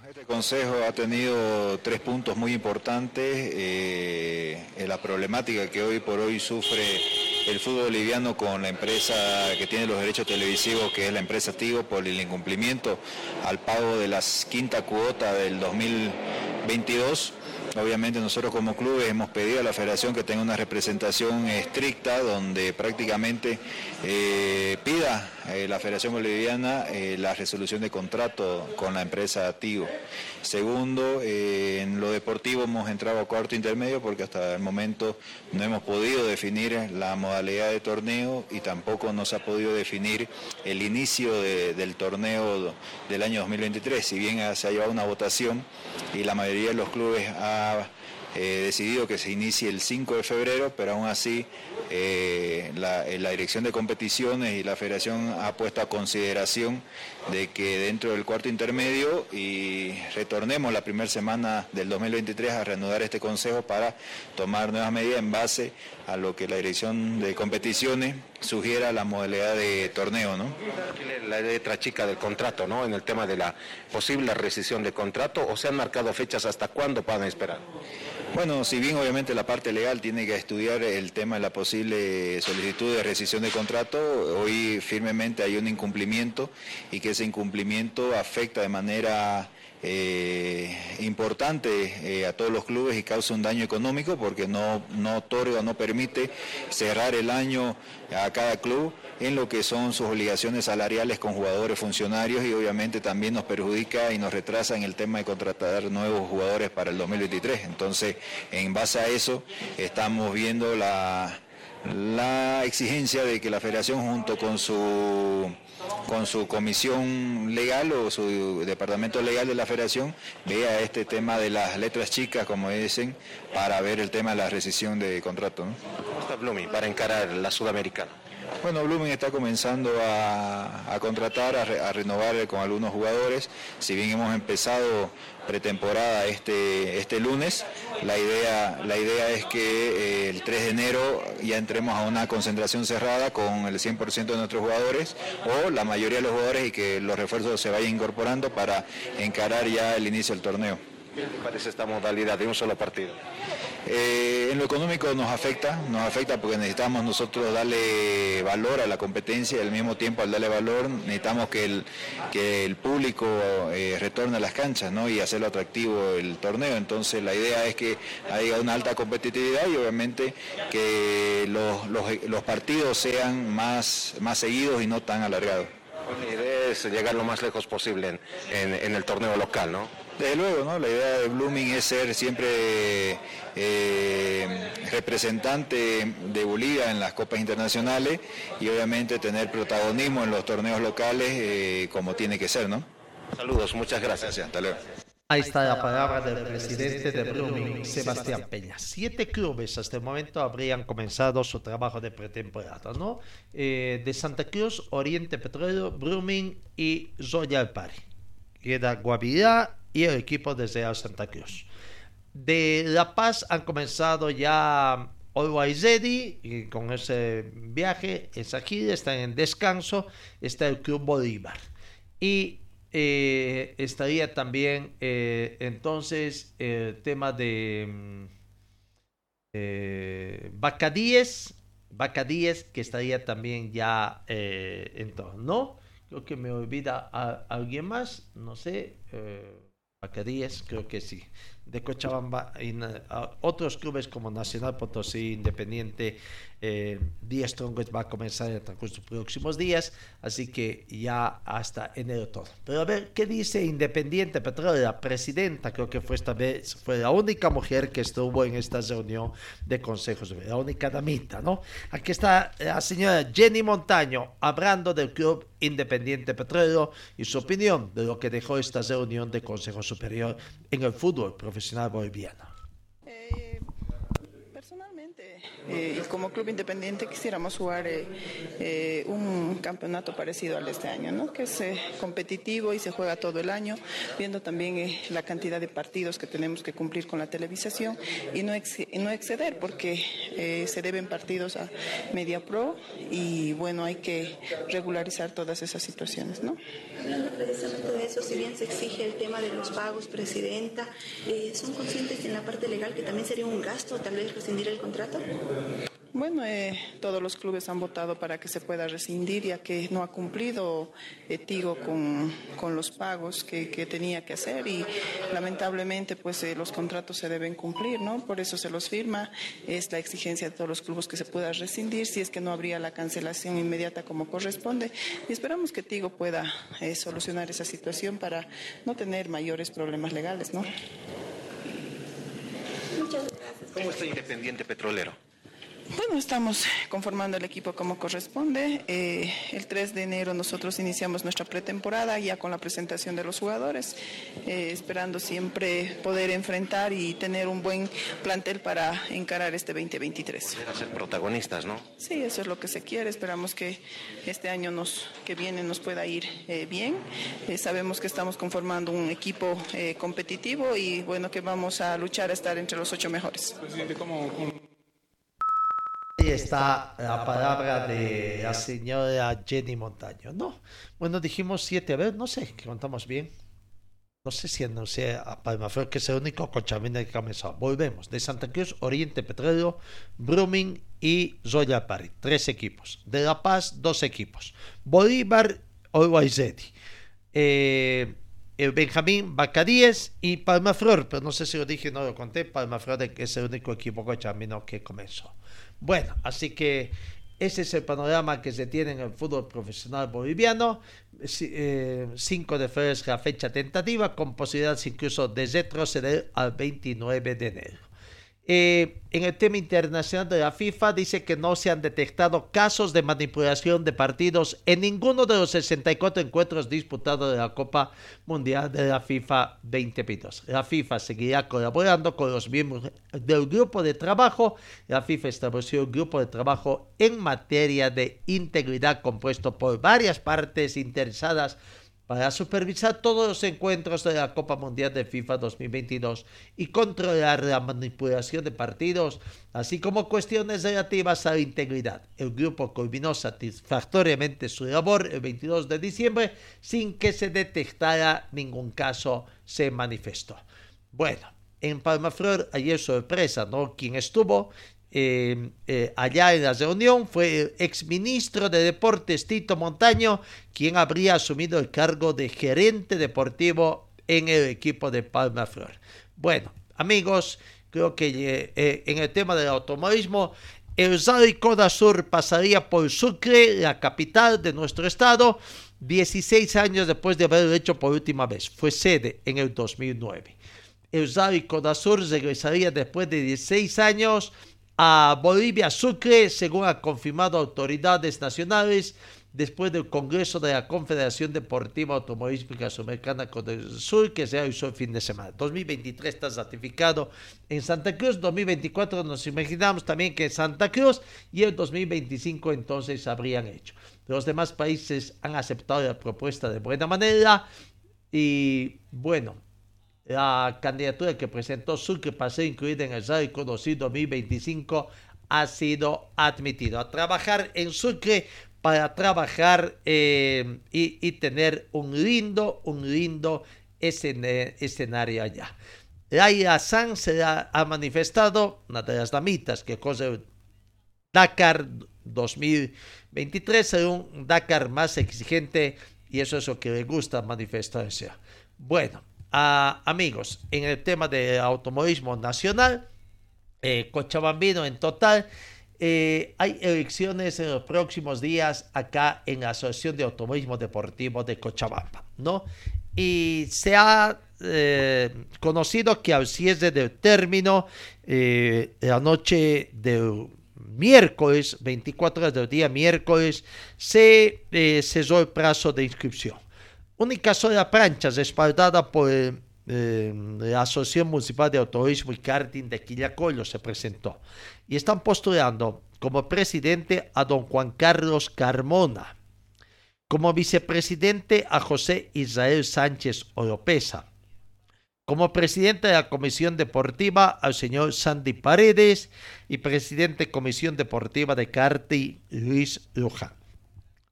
Este Consejo ha tenido tres puntos muy importantes. eh, la problemática que hoy por hoy sufre el fútbol boliviano con la empresa que tiene los derechos televisivos, que es la empresa Tigo, por el incumplimiento al pago de las quinta cuota del 2022. Obviamente nosotros como clubes hemos pedido a la federación que tenga una representación estricta donde prácticamente eh, pida eh, la Federación Boliviana eh, la resolución de contrato con la empresa Tigo. Segundo, eh, en lo deportivo hemos entrado a cuarto intermedio porque hasta el momento no hemos podido definir la modalidad de torneo y tampoco nos ha podido definir el inicio de- del torneo del año 2023. Si bien se ha llevado una votación y la mayoría de los clubes ha eh, decidido que se inicie el 5 de febrero, pero aún así eh, la, eh, la Dirección de Competiciones y la Federación ha puesto a consideración de que dentro del cuarto intermedio y retornemos la primera semana del 2023 a reanudar este consejo para tomar nuevas medidas en base a lo que la Dirección de Competiciones sugiera la modalidad de torneo, ¿no? La letra chica del contrato, ¿no? En el tema de la posible rescisión de contrato, o se han marcado fechas hasta cuándo puedan esperar. Bueno, si bien obviamente la parte legal tiene que estudiar el tema de la posible solicitud de rescisión de contrato, hoy firmemente hay un incumplimiento y que ese incumplimiento afecta de manera eh, importante eh, a todos los clubes y causa un daño económico porque no, no otorga, no permite cerrar el año a cada club en lo que son sus obligaciones salariales con jugadores funcionarios y obviamente también nos perjudica y nos retrasa en el tema de contratar nuevos jugadores para el 2023. Entonces, en base a eso, estamos viendo la, la exigencia de que la federación junto con su con su comisión legal o su departamento legal de la federación vea este tema de las letras chicas, como dicen, para ver el tema de la rescisión de contrato. ¿Cómo está para encarar la sudamericana? Bueno, Blooming está comenzando a, contratar, a, re- a renovar con algunos jugadores. Si bien hemos empezado pretemporada este, este lunes, la idea, la idea es que eh, el 3 de enero ya entremos a una concentración cerrada con el 100% de nuestros jugadores o la mayoría de los jugadores y que los refuerzos se vayan incorporando para encarar ya el inicio del torneo. ¿Qué te parece esta modalidad de un solo partido? Eh, en lo económico nos afecta, nos afecta porque necesitamos nosotros darle valor a la competencia y al mismo tiempo al darle valor necesitamos que el, que el público eh, retorne a las canchas ¿no? y hacerlo atractivo el torneo. Entonces la idea es que haya una alta competitividad y obviamente que los, los- partidos sean más, más seguidos y no tan alargados. La idea es llegar lo más lejos posible en, en- en el torneo local, ¿no? Desde luego, ¿no? La idea de Blooming es ser siempre eh, representante de Bolivia en las copas internacionales y obviamente tener protagonismo en los torneos locales eh, como tiene que ser, ¿no? Saludos, muchas gracias. Hasta luego. Ahí está la palabra del presidente de Blooming, Sebastián Peña. Siete clubes hasta el momento habrían comenzado su trabajo de pretemporada, ¿no? Eh, de Santa Cruz, Oriente Petróleo, Blooming y Royal Party. Queda Guavirá y el equipo de Real Santa Cruz. De La Paz han comenzado ya Always Ready y con ese viaje, esa gira, están en descanso, está el Club Bolívar. Y eh, estaría también eh, entonces el tema de, mm, eh, Bacadíes, Bacadíes, que estaría también ya eh, en todo, ¿no? Creo que me olvida a, alguien más, no sé. Bacadíes, creo que sí. De Cochabamba, y otros clubes como Nacional Potosí, Independiente, eh, Díaz Strongest va a comenzar en los próximos días, así que ya hasta enero todo. Pero a ver, ¿qué dice Independiente Petróleo? La presidenta, creo que fue esta vez, fue la única mujer que estuvo en esta reunión de consejos, la única damita, ¿no? Aquí está la señora Jenny Montaño hablando del club Independiente Petróleo y su opinión de lo que dejó esta reunión de Consejo Superior en el fútbol profesional boliviano. Eh, como club independiente quisiéramos jugar eh, eh, un campeonato parecido al de este año, ¿no? que es competitivo y se juega todo el año, viendo también la cantidad de partidos que tenemos que cumplir con la televisación y no, no exceder, porque se deben partidos a media pro y bueno, hay que regularizar todas esas situaciones. ¿no? Hablando precisamente de eso, si bien se exige el tema de los pagos, Presidenta, ¿son conscientes en la parte legal que también sería un gasto tal vez rescindir el contrato? Bueno, eh, todos los clubes han votado para que se pueda rescindir, ya que no ha cumplido eh, Tigo con, con, los pagos que, que, tenía que hacer y lamentablemente pues eh, los contratos se deben cumplir, ¿no? Por eso se los firma, es la exigencia de todos los clubes que se pueda rescindir, si es que no habría la cancelación inmediata como corresponde y esperamos que Tigo pueda solucionar esa situación para no tener mayores problemas legales, ¿no? Muchas gracias. ¿Cómo está Independiente Petrolero? Bueno, estamos conformando el equipo como corresponde. Eh, el 3 de enero nosotros iniciamos nuestra pretemporada ya con la presentación de los jugadores, eh, esperando siempre poder enfrentar y tener un buen plantel para encarar este 2023. ser protagonistas, ¿no? Sí, eso es lo que se quiere. Esperamos que este año nos, que viene nos pueda ir eh, bien. sabemos que estamos conformando un equipo competitivo y bueno, que vamos a luchar a estar entre los ocho mejores. Presidente, ¿cómo, Está la palabra de la señora Jenny Montaño. No, bueno, dijimos siete, a ver, no sé, que contamos bien. No sé si sé, a Palmaflor, que es el único cochamina que comenzó. Volvemos. De Santa Cruz, Oriente Petróleo, Brumming y Zoya Pari. Tres equipos. De La Paz, dos equipos. Bolívar, Olwaizeti. Eh, el Benjamín Bacadíes y Palmaflor, pero no sé si lo dije, no lo conté. Palmaflor es el único equipo cochamino que comenzó. Bueno, así que ese es el panorama que se tiene en el fútbol profesional boliviano. 5 eh, de febrero es la fecha tentativa, con posibilidades incluso de retroceder al 29 de enero. Eh, en el tema internacional de la FIFA dice que no se han detectado casos de manipulación de partidos en ninguno de los 64 encuentros disputados de la Copa Mundial de la FIFA 2022. La FIFA seguirá colaborando con los miembros del grupo de trabajo. La FIFA estableció un grupo de trabajo en materia de integridad compuesto por varias partes interesadas para supervisar todos los encuentros de la Copa Mundial de FIFA 2022 y controlar la manipulación de partidos, así como cuestiones relativas a la integridad. El grupo culminó satisfactoriamente su labor el 22 de diciembre sin que se detectara ningún caso, se manifestó. Bueno, en Palmaflor ayer sorpresa, ¿no? Quien estuvo eh, eh, allá en la reunión fue el exministro de Deportes Tito Montaño, quien habría asumido el cargo de gerente deportivo en el equipo de Palma Flor. Bueno, amigos, creo que eh, en el tema del automovilismo, el Rally Coda Sur pasaría por Sucre, la capital de nuestro estado, 16 años después de haberlo hecho por última vez. Fue sede en el 2009. El Rally Coda Sur regresaría después de 16 años a Bolivia Sucre, según ha confirmado autoridades nacionales después del Congreso de la Confederación Deportiva Automovilística Sudamericana del Sur, que se hizo el fin de semana. 2023 está ratificado en Santa Cruz, 2024 nos imaginamos también que en Santa Cruz y el 2025 entonces habrían hecho. Los demás países han aceptado la propuesta de buena manera y bueno, la candidatura que presentó Sucre para ser incluida en el Radio Conocido 2025 ha sido admitido a trabajar en Sucre para trabajar eh, y, tener un lindo, un lindo escenario allá. Laia San se ha, ha manifestado, una de las damitas que corre Dakar 2023 será un Dakar más exigente y eso es lo que le gusta manifestarse. Bueno, ah, amigos, en el tema de automovilismo nacional, eh, Cochabambino en total, eh, hay elecciones en los próximos días acá en la Asociación de Automovilismo Deportivo de Cochabamba, ¿no? Y se ha eh, conocido que al cierre del término, eh, la noche del miércoles, 24 horas del día miércoles, se eh, cesó el plazo de inscripción. Única sola plancha respaldada por eh, la Asociación Municipal de Autorismo y Karting de Quillacollo se presentó. Y están postulando como presidente a don Juan Carlos Carmona, como vicepresidente a José Israel Sánchez Oropesa, como presidente de la Comisión Deportiva al señor Sandy Paredes y presidente de Comisión Deportiva de Karting Luis Luján.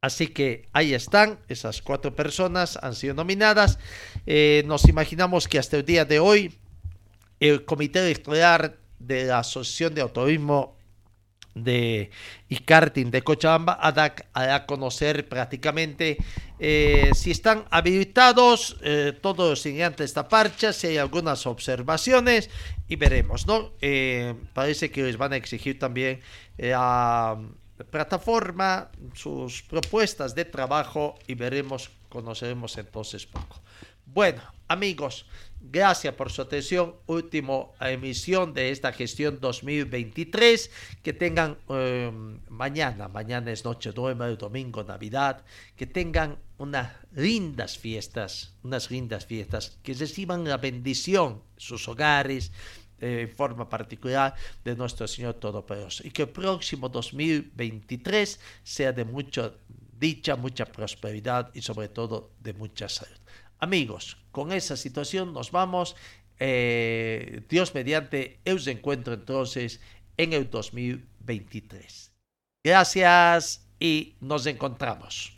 Así que ahí están, esas cuatro personas han sido nominadas. Eh, nos imaginamos que hasta el día de hoy el comité electoral de la Asociación de Autorismo de y karting de Cochabamba a conocer prácticamente eh, si están habilitados eh, todos los integrantes de esta parcha, si hay algunas observaciones y veremos, ¿no? Parece que les van a exigir también a plataforma sus propuestas de trabajo y veremos, conoceremos entonces poco. Bueno, amigos, gracias por su atención. Última emisión de esta gestión 2023. Que tengan eh, mañana, mañana es noche nueva, el domingo, Navidad. Que tengan unas lindas fiestas, unas lindas fiestas. Que reciban la bendición en sus hogares. Eh, en forma particular de nuestro Señor Todopoderoso y que el próximo 2023 sea de mucha dicha, mucha prosperidad y sobre todo de mucha salud. Amigos, con esa situación nos vamos. Eh, Dios mediante, os encuentro entonces en el 2023. Gracias y nos encontramos.